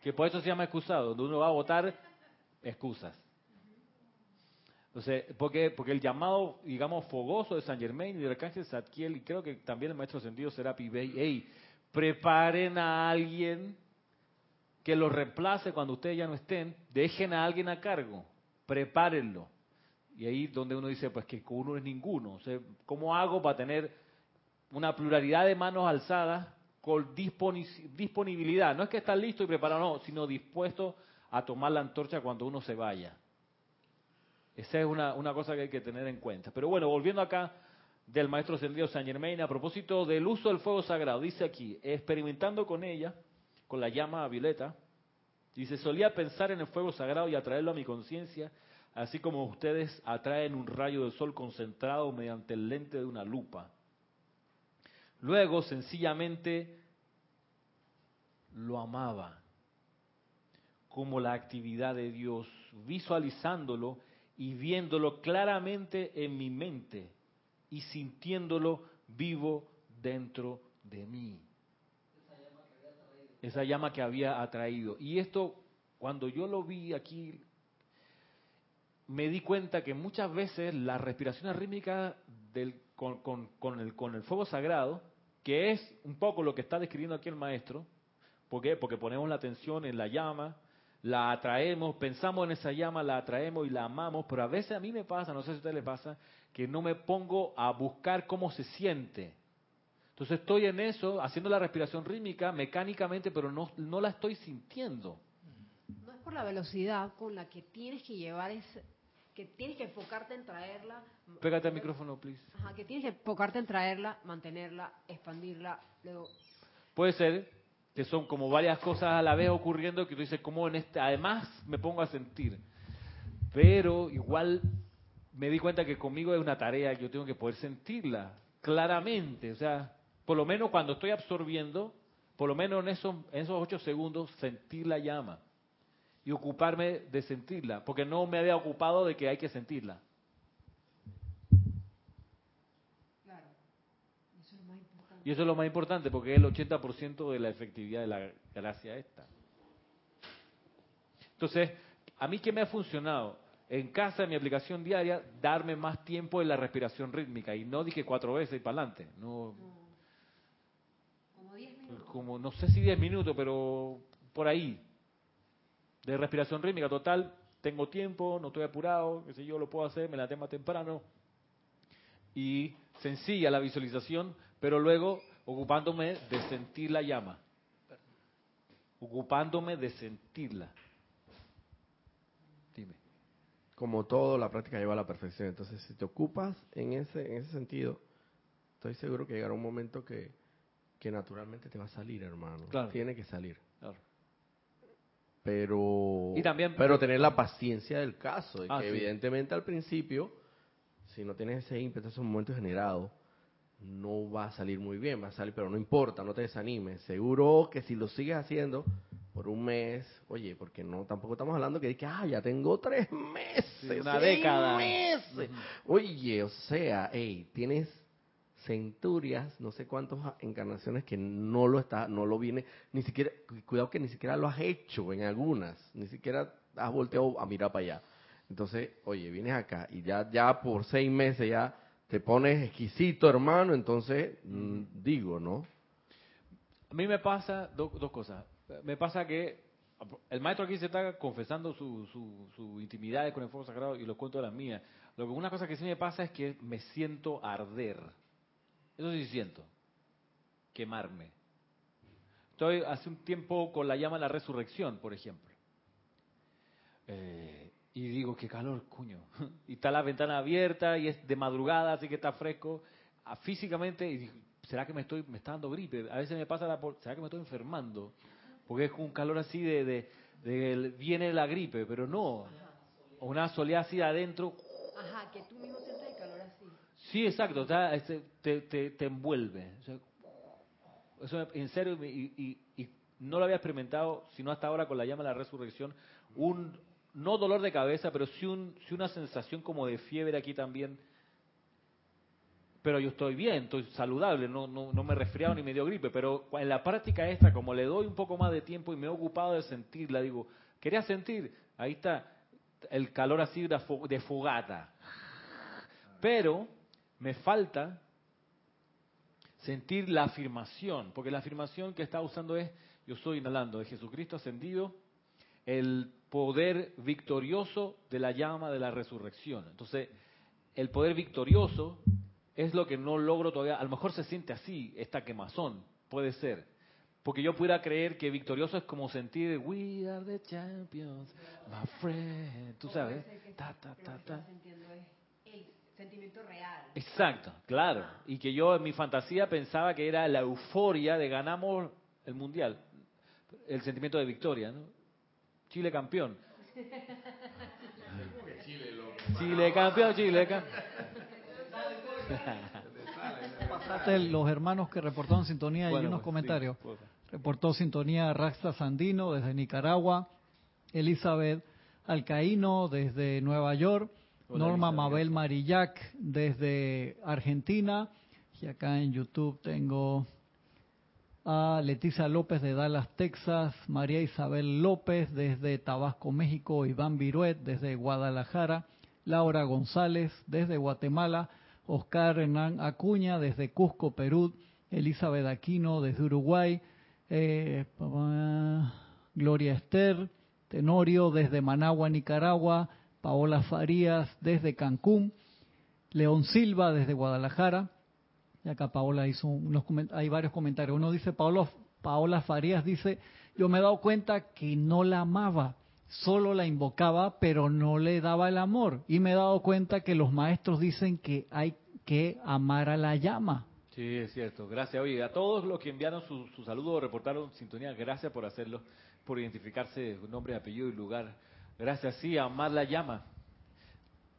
Speaker 1: que por eso se llama excusado, donde uno va a votar excusas. Entonces, porque, porque el llamado, digamos, fogoso de San Germain y del arcángel Zadkiel, y creo que también el maestro sentido será Pibey, hey, preparen a alguien que lo reemplace cuando ustedes ya no estén, dejen a alguien a cargo, prepárenlo. Y ahí donde uno dice, pues que uno es ninguno. O sea, ¿cómo hago para tener una pluralidad de manos alzadas con disponibilidad. No es que está listo y preparado, no, sino dispuesto a tomar la antorcha cuando uno se vaya. Esa es una, una cosa que hay que tener en cuenta. Pero bueno, volviendo acá del maestro ascendido San Germain, a propósito del uso del fuego sagrado, dice aquí, experimentando con ella, con la llama violeta, dice, solía pensar en el fuego sagrado y atraerlo a mi conciencia, así como ustedes atraen un rayo de sol concentrado mediante el lente de una lupa. Luego, sencillamente, lo amaba como la actividad de Dios, visualizándolo y viéndolo claramente en mi mente y sintiéndolo vivo dentro de mí. Esa llama que había atraído. Y esto, cuando yo lo vi aquí, me di cuenta que muchas veces la respiración rítmica del, con, con, con, el, con el fuego sagrado que es un poco lo que está describiendo aquí el maestro. ¿Por qué? Porque ponemos la atención en la llama, la atraemos, pensamos en esa llama, la atraemos y la amamos, pero a veces a mí me pasa, no sé si a usted le pasa, que no me pongo a buscar cómo se siente. Entonces estoy en eso, haciendo la respiración rítmica mecánicamente, pero no, no la estoy sintiendo.
Speaker 2: No es por la velocidad con la que tienes que llevar ese, que tienes que enfocarte en traerla.
Speaker 1: Pégate al micrófono, please.
Speaker 2: Ajá, que tienes que enfocarte en traerla, mantenerla, expandirla, luego
Speaker 1: Puede ser que son como varias cosas a la vez ocurriendo que tú dices, como en este, además me pongo a sentir. Pero igual me di cuenta que conmigo es una tarea que yo tengo que poder sentirla claramente. O sea, por lo menos cuando estoy absorbiendo, por lo menos en esos, en esos ocho segundos, sentir la llama y ocuparme de sentirla, porque no me había ocupado de que hay que sentirla.
Speaker 2: Claro. Eso es lo más importante.
Speaker 1: Y eso es lo más importante, porque es el 80% de la efectividad de la gracia esta. Entonces, a mí qué me ha funcionado? En casa, en mi aplicación diaria, darme más tiempo en la respiración rítmica. Y no dije cuatro veces y para adelante. No,
Speaker 2: Como 10 minutos.
Speaker 1: como no sé si 10 minutos, pero por ahí. De respiración rítmica total, tengo tiempo, no estoy apurado, qué sé yo, lo puedo hacer, me la tengo temprano. Y sencilla la visualización, pero luego ocupándome de sentir la llama. Ocupándome de sentirla. Dime.
Speaker 3: Como todo, la práctica lleva a la perfección. Entonces, si te ocupas en ese, en ese sentido, estoy seguro que llegará un momento que, que naturalmente te va a salir, hermano.
Speaker 1: Claro.
Speaker 3: Tiene que salir. Pero,
Speaker 1: Y también-
Speaker 3: pero tener la paciencia del caso. de
Speaker 1: Ah,
Speaker 3: que
Speaker 1: sí.
Speaker 3: evidentemente al principio, si no tienes ese ímpetu, ese momento generado, no va a salir muy bien, va a salir, pero no importa, no te desanimes. Seguro que si lo sigues haciendo por un mes, oye, porque no, tampoco estamos hablando que, que ah, ya tengo tres meses,
Speaker 1: Sí, una
Speaker 3: seis
Speaker 1: década.
Speaker 3: meses. Oye, o sea, hey, tienes centurias, no sé cuántas encarnaciones que no lo está, no lo viene, ni siquiera, cu- cuidado que ni siquiera lo has hecho en algunas, ni siquiera has volteado a mirar para allá. Entonces, oye, vienes acá y ya, ya por seis meses ya te pones exquisito, hermano, entonces, mm, digo, ¿no?
Speaker 1: A mí me pasa do- dos cosas. Me pasa que el maestro aquí se está confesando su, su, su intimidad con el fuego sagrado y lo cuento de las mías. Lo que una cosa que sí me pasa es que me siento arder. Eso sí siento. Quemarme. Estoy hace un tiempo con la llama de la resurrección, por ejemplo. Eh, y digo, qué calor, cuño. Y está la ventana abierta y es de madrugada, así que está fresco. Ah, Físicamente, y digo, ¿será que me estoy me está dando gripe? A veces me pasa, la, ¿será que me estoy enfermando? Porque es un calor así de, de, viene la gripe, pero no. Una soledad así de adentro.
Speaker 2: Ajá, que tú mismo sientes el calor así.
Speaker 1: Sí, exacto, este, te, te, te envuelve. Eso en serio, y, y- y no lo había experimentado, sino hasta ahora con la llama de la resurrección, un, no dolor de cabeza, pero sí, un, sí una sensación como de fiebre aquí también. Pero yo estoy bien, estoy saludable, no, no, no me he resfriado ni me dio gripe, pero en la práctica esta, como le doy un poco más de tiempo y me he ocupado de sentirla, digo, quería sentir, ahí está el calor así de fogata. Pero me falta sentir la afirmación, porque la afirmación que está usando es, yo estoy inhalando de Jesucristo ascendido, el poder victorioso de la llama de la resurrección. Entonces, el poder victorioso es lo que no logro todavía, a lo mejor se siente así, esta quemazón, puede ser. Porque yo pudiera creer que victorioso es como sentir, we are the champions, my friend, tú sabes, ta, ta, ta, ta.
Speaker 2: Sentimiento real.
Speaker 1: Exacto, claro. Y que yo en mi fantasía pensaba que era la euforia de ganamos el mundial. El sentimiento de victoria, ¿no? Chile campeón. Chile campeón, Chile campeón.
Speaker 4: Pasaste los hermanos que reportaron sintonía y
Speaker 1: Bueno,
Speaker 4: unos comentarios.
Speaker 1: sí.
Speaker 4: Reportó sintonía Raxa Sandino desde Nicaragua, Elizabeth Alcaíno desde Nueva York, Norma Mabel. Marillac desde Argentina, y acá en YouTube tengo a Leticia López de Dallas, Texas, María Isabel López desde Tabasco, México, Iván Viruet desde Guadalajara, Laura González desde Guatemala, Oscar Hernán Acuña desde Cusco, Perú, Elizabeth Aquino desde Uruguay, eh, Gloria Esther Tenorio desde Managua, Nicaragua, Paola Farías desde Cancún, León Silva desde Guadalajara, y acá Paola hizo unos hay varios comentarios. Uno dice, Paola, Paola Farías dice, yo me he dado cuenta que no la amaba, solo la invocaba, pero no le daba el amor. Y me he dado cuenta que los maestros dicen que hay que amar a la llama.
Speaker 1: Sí, es cierto. Gracias. Oye, a todos los que enviaron su, su saludo o reportaron sintonía, gracias por hacerlo, por identificarse nombre, apellido y lugar. Gracias, sí, amar la llama.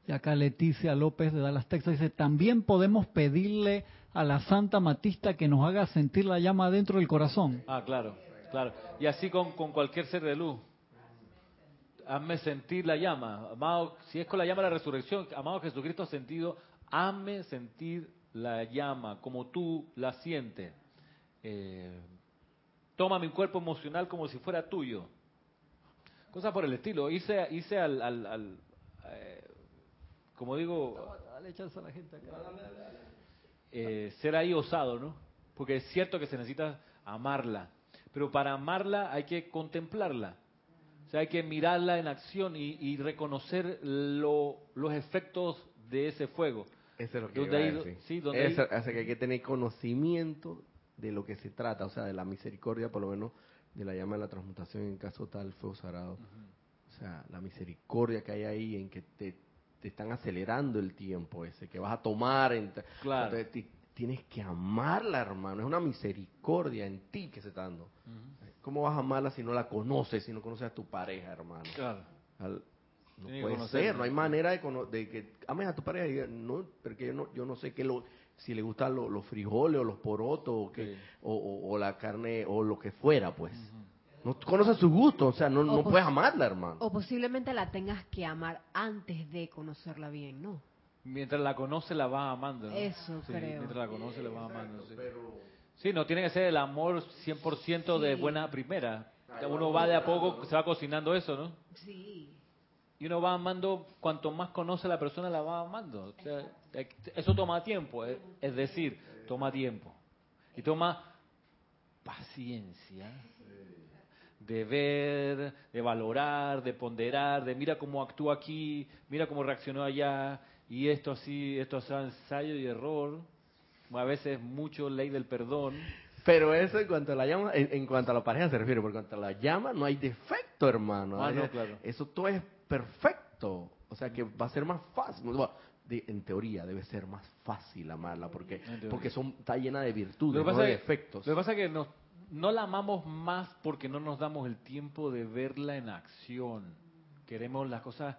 Speaker 4: Y acá Leticia López de Dallas, Texas dice, también podemos pedirle a la Santa Matista que nos haga sentir la llama dentro del corazón.
Speaker 1: Ah, claro, claro. Y así con, con cualquier ser de luz. Hazme sentir la llama. Amado, si es con la llama de la resurrección, amado Jesucristo sentido, hazme sentir la llama como tú la sientes. Eh, toma mi cuerpo emocional como si fuera tuyo. Cosas por el estilo. Hice, hice al, al, eh, como digo, eh, ser ahí osado, ¿no? Porque es cierto que se necesita amarla, pero para amarla hay que contemplarla. O sea, hay que mirarla en acción y, reconocer los efectos de ese fuego.
Speaker 3: Eso es lo que iba Sí, Eso hace que hay que tener conocimiento de lo que se trata, o sea, de la misericordia, por lo menos de la llama de la transmutación en caso tal fuego sagrado. O sea, la misericordia que hay ahí en que te, están acelerando el tiempo ese, que vas a tomar.
Speaker 1: claro.
Speaker 3: tienes que amarla, hermano. Es una misericordia en ti que se está dando. ¿Cómo vas a amarla si no la conoces, si no conoces a tu pareja, hermano?
Speaker 1: Claro.
Speaker 3: No puede ser, no hay manera de, de, que ames a tu pareja y no, porque yo no, yo no sé qué lo, si le gustan los frijoles o los porotos o, que, o, la carne o lo que fuera, pues. No conoces su gusto, o sea, no, no puedes amarla, hermano.
Speaker 2: O posiblemente la tengas que amar antes de conocerla bien, ¿no?
Speaker 1: Mientras la conoce, la vas amando.
Speaker 2: Eso creo.
Speaker 1: Mientras la conoce, la vas amando. Sí. sí, no tiene que ser el amor 100% de buena primera. Uno va de a poco, se va cocinando eso, ¿no?
Speaker 2: Sí
Speaker 1: y uno va amando, cuanto más conoce a la persona, la va amando. eso toma tiempo, es decir, toma tiempo. Y toma paciencia de ver, de valorar, de ponderar, de mira cómo actúa aquí, mira cómo reaccionó allá, y esto así, esto es ensayo y error, a veces mucho ley del perdón.
Speaker 3: Pero eso en cuanto a la llama, en, cuanto a la pareja se refiere, por cuanto a la llama no hay defecto, hermano.
Speaker 1: Ah, no, claro.
Speaker 3: Eso todo es perfecto. O sea que va a ser más fácil. en teoría debe ser más fácil amarla porque porque son, está llena de virtudes, no de defectos.
Speaker 1: Lo que pasa es que no, no la amamos más porque no nos damos el tiempo de verla en acción. Queremos las cosas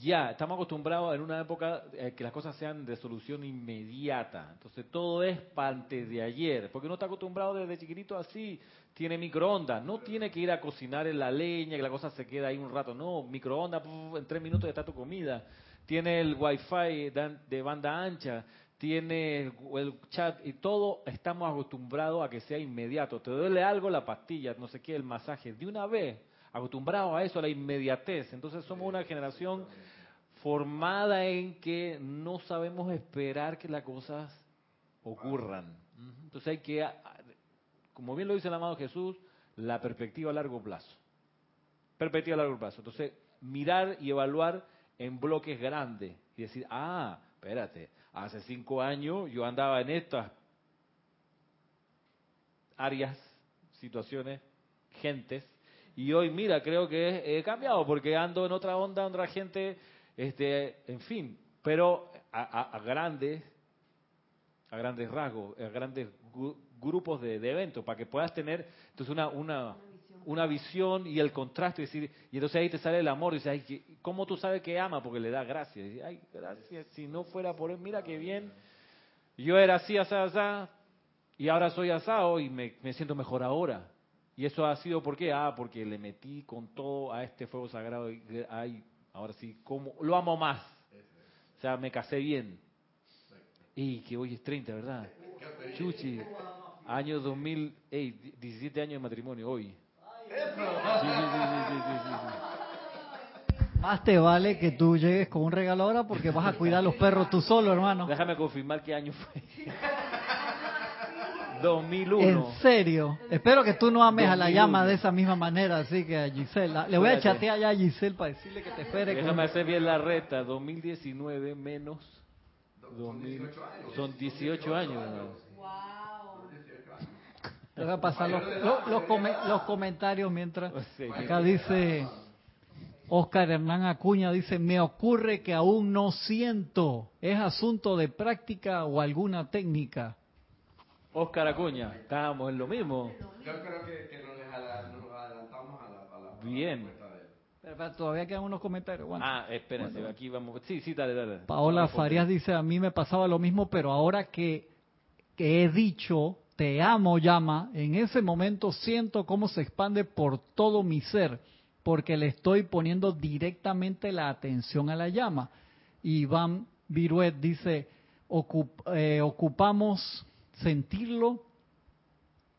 Speaker 1: ya, estamos acostumbrados en una época eh, que las cosas sean de solución inmediata. Entonces todo es antes de ayer, porque uno está acostumbrado desde chiquitito así, tiene microondas, no tiene que ir a cocinar en la leña, que la cosa se queda ahí un rato, no, microondas, en tres minutos está tu comida. Tiene el wifi de banda ancha, tiene el chat y todo estamos acostumbrados a que sea inmediato. Te duele algo la pastilla, no sé qué, el masaje, de una vez acostumbrados a eso, a la inmediatez. Entonces somos una generación formada en que no sabemos esperar que las cosas ocurran. Entonces hay que, como bien lo dice el amado Jesús, la perspectiva a largo plazo. Perspectiva a largo plazo. Entonces, mirar y evaluar en bloques grandes y decir, ah, espérate, hace cinco años yo andaba en estas áreas, situaciones, gentes, y hoy, mira, creo que he cambiado porque ando en otra onda, otra gente, este, en fin, pero a, grandes, a grandes rasgos, a grandes grupos de, eventos, para que puedas tener entonces una, una, una visión y el contraste, y, decir, y entonces ahí te sale el amor, y dices, ay, ¿cómo tú sabes que ama? Porque le da gracias. Y ay, gracias, si no fuera por él, mira qué bien. Yo era así, así, así, y ahora soy asado y me, me siento mejor ahora. Y eso ha sido por qué? Ah, porque le metí con todo a este fuego sagrado. Y, ay, ahora sí, ¿cómo? lo amo más. O sea, me casé bien. Y que hoy es 30, ¿verdad? Chuchi, año 2000, 17 años de matrimonio hoy.
Speaker 4: Más te vale que tú llegues con un regalo ahora porque vas a cuidar a los perros tú solo, hermano.
Speaker 1: Déjame confirmar qué año fue. 2001.
Speaker 4: En serio. Espero que tú no ames a la
Speaker 1: 2001.
Speaker 4: llama de esa misma manera, así que a Giselle. Le voy a
Speaker 1: Espérate.
Speaker 4: chatear ya a Giselle para decirle que te espere. con-
Speaker 1: Déjame hacer bien la reta. 2019 menos 2000. Son 18 años. ¿no?
Speaker 4: Te voy a pasar los, los- los come- los comentarios mientras. Acá dice Oscar Hernán Acuña, dice, me ocurre que aún no siento. ¿Es asunto de práctica o alguna técnica?
Speaker 1: Oscar Acuña, estábamos en lo mismo.
Speaker 3: Yo creo que, nos, adelantamos a la,
Speaker 1: Bien.
Speaker 4: Pero, pero todavía quedan unos comentarios. aguanta.
Speaker 1: Ah, espérense, aquí vamos. Sí, sí, dale, dale.
Speaker 4: Paola
Speaker 1: Vamos,
Speaker 4: Farías dice, a mí me pasaba lo mismo, pero ahora que, que he dicho, te amo, llama, en ese momento siento cómo se expande por todo mi ser, porque le estoy poniendo directamente la atención a la llama. Iván Viruet dice, "Ocup- eh, ocupamos sentirlo,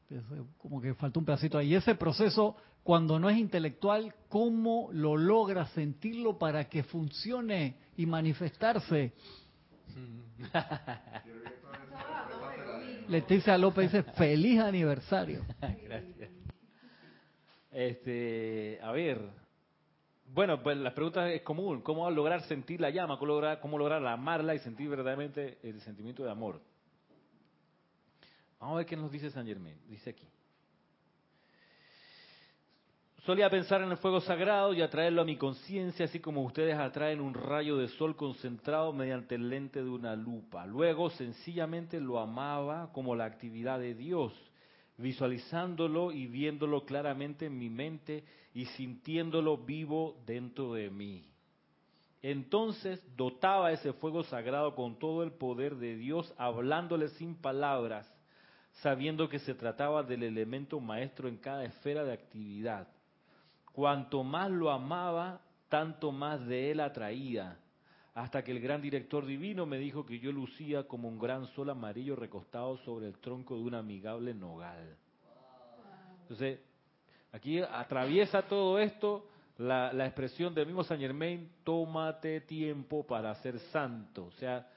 Speaker 4: Ese- como que falta un pedacito ahí, ese proceso cuando no es intelectual, ¿cómo lo logra sentirlo para que funcione y manifestarse? Leticia López dice, feliz aniversario.
Speaker 1: Gracias. Este, a ver. Bueno, pues la pregunta es común. ¿Cómo lograr sentir la llama? ¿Cómo lograr, cómo lograr amarla y sentir verdaderamente el sentimiento de amor? Vamos a ver qué nos dice San Germain. Dice aquí. Solía pensar en el fuego sagrado y atraerlo a mi conciencia, así como ustedes atraen un rayo de sol concentrado mediante el lente de una lupa. Luego sencillamente lo amaba como la actividad de Dios, visualizándolo y viéndolo claramente en mi mente y sintiéndolo vivo dentro de mí. Entonces dotaba ese fuego sagrado con todo el poder de Dios, hablándole sin palabras, sabiendo que se trataba del elemento maestro en cada esfera de actividad. Cuanto más lo amaba, tanto más de él atraía, hasta que el gran director divino me dijo que yo lucía como un gran sol amarillo recostado sobre el tronco de un amigable nogal. Entonces, aquí atraviesa todo esto la, expresión del mismo San Germain, tómate tiempo para ser santo, o sea,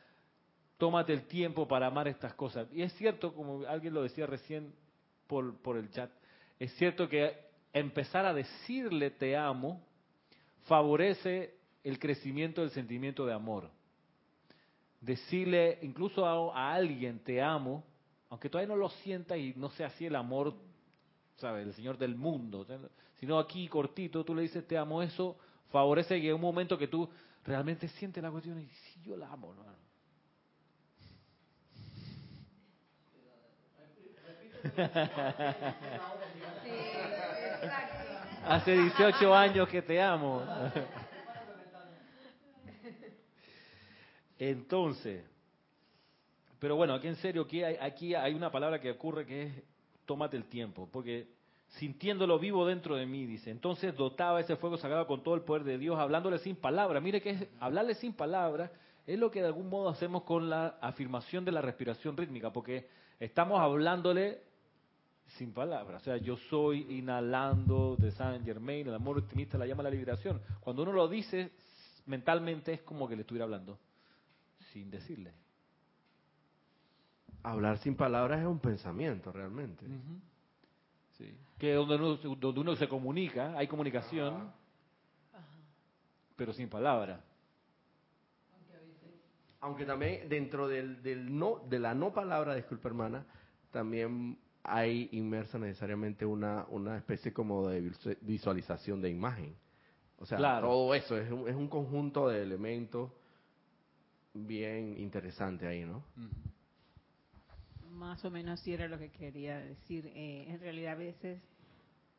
Speaker 1: tómate el tiempo para amar estas cosas. Y es cierto, como alguien lo decía recién por, por el chat, es cierto que empezar a decirle te amo favorece el crecimiento del sentimiento de amor. Decirle incluso a, alguien te amo, aunque todavía no lo sienta y no sea así el amor, ¿sabes? El Señor del mundo, sino aquí cortito, tú le dices te amo, eso favorece que en un momento que tú realmente sientes la cuestión y si yo la amo, ¿no? Hace 18 años que te amo. Entonces, pero bueno, aquí en serio, aquí hay, aquí hay una palabra que ocurre que es tómate el tiempo, porque sintiéndolo vivo dentro de mí, dice, entonces dotaba ese fuego sagrado con todo el poder de Dios, hablándole sin palabras. Mire que es, hablarle sin palabras es lo que de algún modo hacemos con la afirmación de la respiración rítmica, porque estamos hablándole sin palabras. O sea, yo soy inhalando de Saint Germain, el amor optimista la llama la liberación. Cuando uno lo dice mentalmente es como que le estuviera hablando, sin decirle.
Speaker 3: Hablar sin palabras es un pensamiento realmente.
Speaker 1: Sí. Que donde uno, donde uno se comunica, hay comunicación, pero sin palabras.
Speaker 3: Aunque también dentro del, del no, de la no palabra, disculpa hermana, también hay inmersa necesariamente una, una especie como de visu- visualización de imagen. O sea,
Speaker 1: Claro.
Speaker 3: todo eso es un, es un conjunto de elementos bien interesante ahí, ¿no?
Speaker 6: Más o menos así era lo que quería decir. Eh, en realidad a veces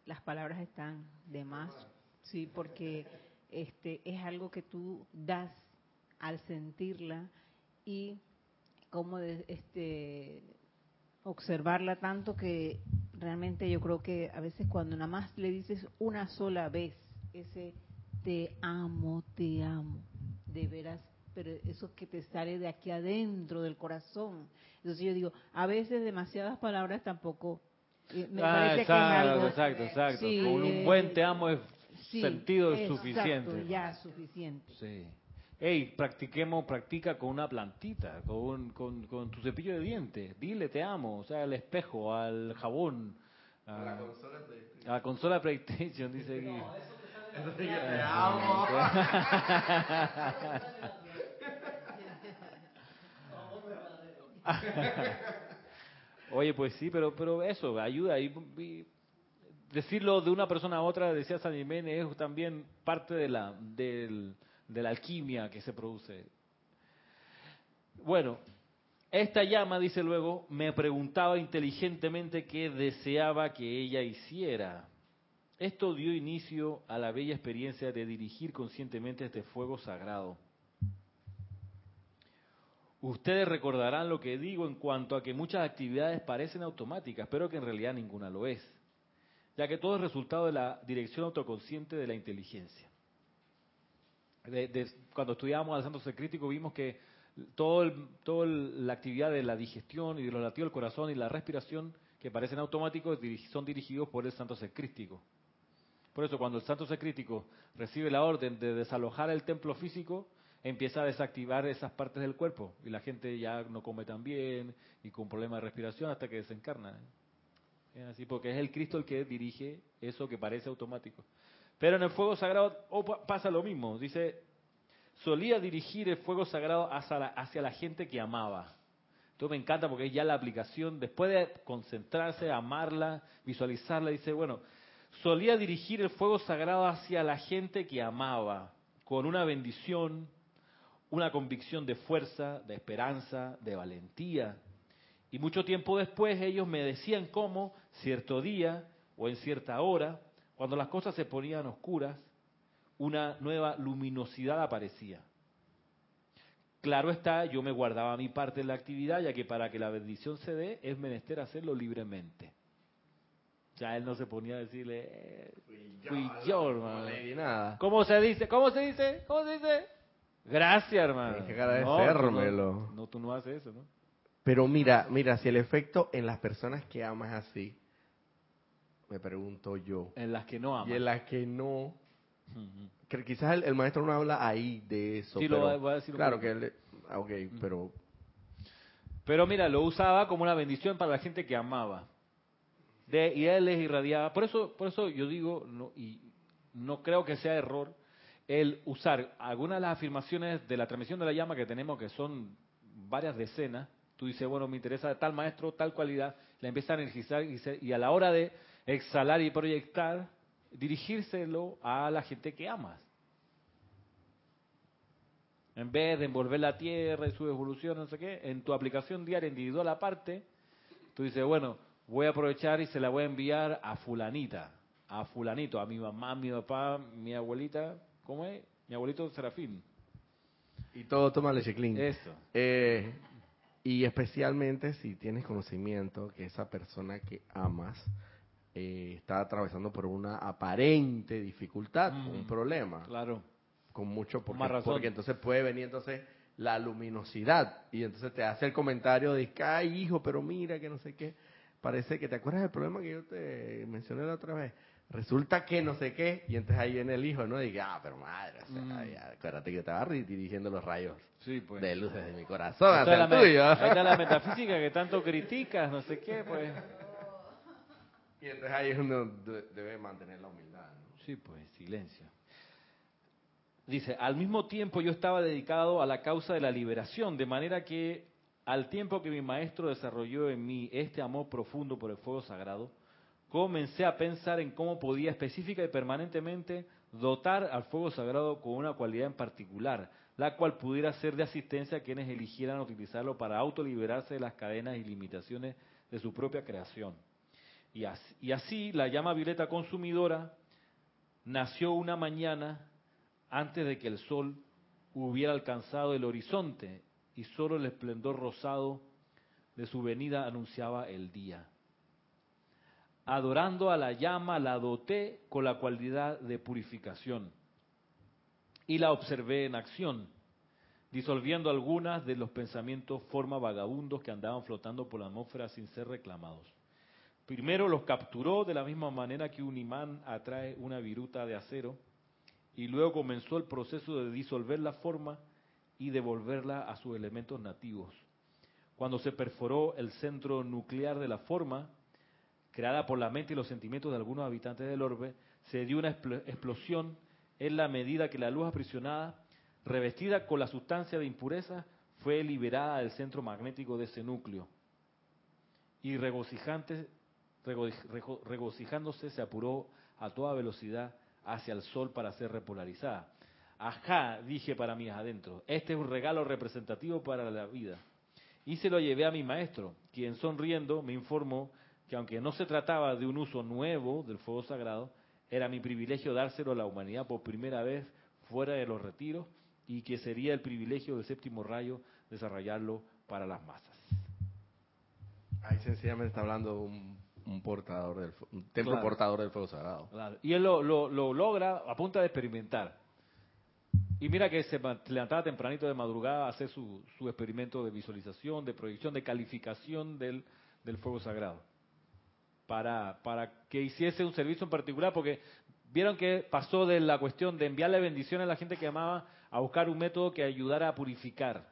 Speaker 6: las palabras están de más, sí, porque este es algo que tú das al sentirla y como de, este observarla tanto que realmente yo creo que a veces cuando nada más le dices una sola vez ese te amo, te amo, de veras, pero eso que te sale de aquí adentro del corazón. Entonces yo digo, a veces demasiadas palabras tampoco eh, me
Speaker 1: Ah,
Speaker 6: parece que es
Speaker 1: exacto,
Speaker 6: algo
Speaker 1: exacto, exacto.
Speaker 6: Sí,
Speaker 1: Con un buen te amo es
Speaker 6: sí,
Speaker 1: sentido
Speaker 6: exacto,
Speaker 1: suficiente.
Speaker 6: ya suficiente.
Speaker 1: Sí. Hey, practiquemos, practica con una plantita, con, con, con tu cepillo de dientes. Dile te amo, o sea, al espejo, al jabón, a,
Speaker 3: La consola de
Speaker 1: a la consola PlayStation, dice aquí.
Speaker 3: Eso sí que te amo.
Speaker 1: Oye, pues sí, pero pero eso ayuda. Y, y decirlo de una persona a otra, decía San Jiménez, es también parte de la, del- de la alquimia que se produce. Bueno, esta llama, dice luego, me preguntaba inteligentemente qué deseaba que ella hiciera. Esto dio inicio a la bella experiencia de dirigir conscientemente este fuego sagrado. Ustedes recordarán lo que digo en cuanto a que muchas actividades parecen automáticas, pero que en realidad ninguna lo es, ya que todo es resultado de la dirección autoconsciente de la inteligencia. De- cuando estudiábamos al santo ser crítico vimos que todo toda la actividad de la digestión y de los latidos del corazón y la respiración que parecen automáticos son dirigidos por el santo ser crístico. Por eso cuando el santo ser crítico recibe la orden de desalojar el templo físico, empieza a desactivar esas partes del cuerpo y la gente ya no come tan bien y con problemas de respiración hasta que desencarna. Es así porque es el Cristo el que dirige eso que parece automático. Pero en el fuego sagrado oh, pa- pasa lo mismo. Dice, solía dirigir el fuego sagrado hacia la, gente que amaba. Esto me encanta porque ya la aplicación, después de concentrarse, amarla, visualizarla, dice, bueno, solía dirigir el fuego sagrado hacia la gente que amaba, con una bendición, una convicción de fuerza, de esperanza, de valentía. Y mucho tiempo después ellos me decían cómo, cierto día o en cierta hora, cuando las cosas se ponían oscuras, una nueva luminosidad aparecía. Claro está, yo me guardaba mi parte en la actividad, ya que para que la bendición se dé es menester hacerlo libremente. Ya él no se ponía a decirle, eh, fui yo, hermano.
Speaker 3: No le di nada.
Speaker 1: ¿Cómo se dice? ¿Cómo se dice? ¿Cómo se dice? Gracias, hermano.
Speaker 3: Tienes que agradecérmelo.
Speaker 1: No, tú no, no, tú no haces eso, ¿no?
Speaker 3: Pero mira, mira, si el efecto en las personas que amas así, me pregunto yo.
Speaker 1: En las que no aman.
Speaker 3: Y en las que no, que quizás el, el maestro no habla ahí de eso.
Speaker 1: Sí, lo
Speaker 3: pero,
Speaker 1: va- voy a decir
Speaker 3: Claro que él, ah, ok, pero
Speaker 1: Pero mira, lo usaba como una bendición para la gente que amaba. De, y él les irradiaba. Por eso, por eso yo digo, no, y no creo que sea error, el usar algunas de las afirmaciones de la transmisión de la llama que tenemos, que son varias decenas. Tú dices, bueno, me interesa tal maestro, tal cualidad, la empieza a energizar y, se- y a la hora de exhalar y proyectar, dirigírselo a la gente que amas. En vez de envolver la tierra y su evolución, no sé qué, en tu aplicación diaria individual aparte, tú dices, bueno, voy a aprovechar y se la voy a enviar a fulanita, a fulanito, a mi mamá, mi papá, mi abuelita, ¿cómo es? Mi abuelito Serafín.
Speaker 3: y todo toma leche clean.
Speaker 1: Eso.
Speaker 3: Eh, y especialmente si tienes conocimiento que esa persona que amas eh, está atravesando por una aparente dificultad,
Speaker 1: Mm.
Speaker 3: un problema,
Speaker 1: Claro.
Speaker 3: con mucho, porque,
Speaker 1: más razón.
Speaker 3: porque entonces puede venir entonces la luminosidad y entonces te hace el comentario de que, ay hijo, pero mira que no sé qué, parece que te acuerdas del problema que yo te mencioné la otra vez. Resulta que no sé qué, y entonces ahí viene el hijo, ¿no? Y diga, ah, pero madre, o sea,
Speaker 1: Mm.
Speaker 3: ya, acuérdate que estaba ri- dirigiendo los rayos
Speaker 1: Sí, pues.
Speaker 3: de luz desde mi corazón
Speaker 1: es la
Speaker 3: tuyo.
Speaker 1: ahí está la metafísica que tanto criticas, no sé qué, pues.
Speaker 3: Y entonces ahí uno de- debe mantener la humildad. ¿no?
Speaker 1: Sí, pues, silencio. Dice, al mismo tiempo yo estaba dedicado a la causa de la liberación, de manera que al tiempo que mi maestro desarrolló en mí este amor profundo por el fuego sagrado, comencé a pensar en cómo podía específica y permanentemente dotar al fuego sagrado con una cualidad en particular, la cual pudiera ser de asistencia a quienes eligieran utilizarlo para autoliberarse de las cadenas y limitaciones de su propia creación. Y así, la llama violeta consumidora nació una mañana antes de que el sol hubiera alcanzado el horizonte y solo el esplendor rosado de su venida anunciaba el día. Adorando a la llama la doté con la cualidad de purificación y la observé en acción, disolviendo algunas de los pensamientos forma vagabundos que andaban flotando por la atmósfera sin ser reclamados. Primero los capturó de la misma manera que un imán atrae una viruta de acero y luego comenzó el proceso de disolver la forma y devolverla a sus elementos nativos. Cuando se perforó el centro nuclear de la forma, creada por la mente y los sentimientos de algunos habitantes del orbe, se dio una explosión en la medida que la luz aprisionada, revestida con la sustancia de impureza, fue liberada del centro magnético de ese núcleo. Y regocijándose se apuró a toda velocidad hacia el sol para ser repolarizada. Ajá, dije para mí adentro, este es un regalo representativo para la vida. Y se lo llevé a mi maestro, quien sonriendo me informó que aunque no se trataba de un uso nuevo del fuego sagrado, era mi privilegio dárselo a la humanidad por primera vez fuera de los retiros y que sería el privilegio del séptimo rayo desarrollarlo para las masas.
Speaker 3: Ahí sencillamente está hablando un, portador del un templo portador del fuego sagrado.
Speaker 1: Y él lo, lo, logra a punta de experimentar. Y mira que se levantaba tempranito de madrugada a hacer su, su experimento de visualización, de proyección, de calificación del, del fuego sagrado para, para que hiciese un servicio en particular, porque vieron que pasó de la cuestión de enviarle bendiciones a la gente que amaba a buscar un método que ayudara a purificar.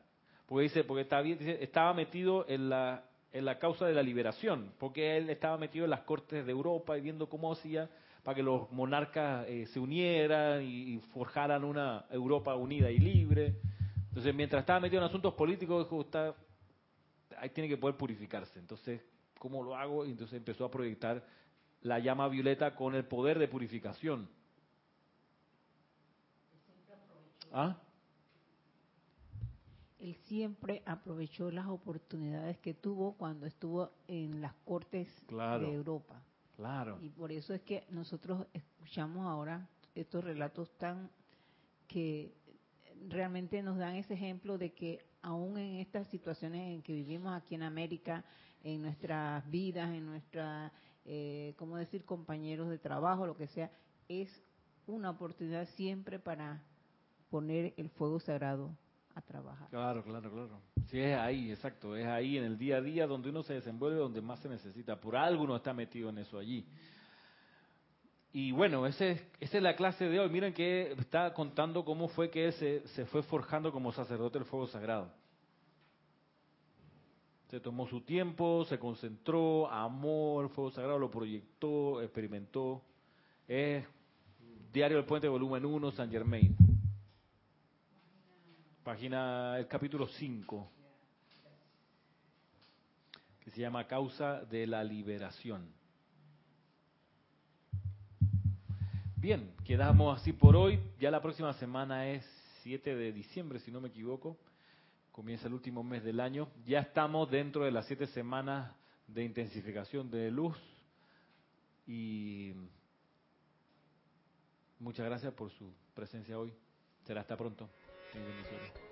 Speaker 1: Porque dice, porque estaba, estaba metido en la, en la causa de la liberación, porque él estaba metido en las cortes de Europa y viendo cómo hacía para que los monarcas eh, se unieran y, forjaran una Europa unida y libre. Entonces, mientras estaba metido en asuntos políticos, dijo, está, ahí tiene que poder purificarse. Entonces, ¿cómo lo hago? Y entonces empezó a proyectar la llama violeta con el poder de purificación.
Speaker 6: ¿Ah? Él siempre aprovechó las oportunidades que tuvo cuando estuvo en las cortes de Europa.
Speaker 1: Claro.
Speaker 6: Y por eso es que nosotros escuchamos ahora estos relatos tan que realmente nos dan ese ejemplo de que aún en estas situaciones en que vivimos aquí en América, en nuestras vidas, en nuestra, eh, ¿cómo decir?, compañeros de trabajo, lo que sea, es una oportunidad siempre para poner el fuego sagrado a trabajar.
Speaker 1: Claro, claro, claro. Sí, es ahí, exacto, es ahí en el día a día donde uno se desenvuelve, donde más se necesita. Por algo uno está metido en eso allí. Y bueno, ese, esa es la clase de hoy. Miren que está contando cómo fue que él se, fue forjando como sacerdote del fuego sagrado. Se tomó su tiempo, se concentró, amó el fuego sagrado, lo proyectó, experimentó. Es Diario del Puente, volumen 1, San Germain. Página, el capítulo 5, que se llama Causa de la Liberación. Bien, quedamos así por hoy. Ya la próxima semana es 7 de diciembre, si no me equivoco comienza el último mes del año. Ya estamos dentro de las siete semanas de intensificación de luz y muchas gracias por su presencia hoy. Será hasta pronto. New Venezuela.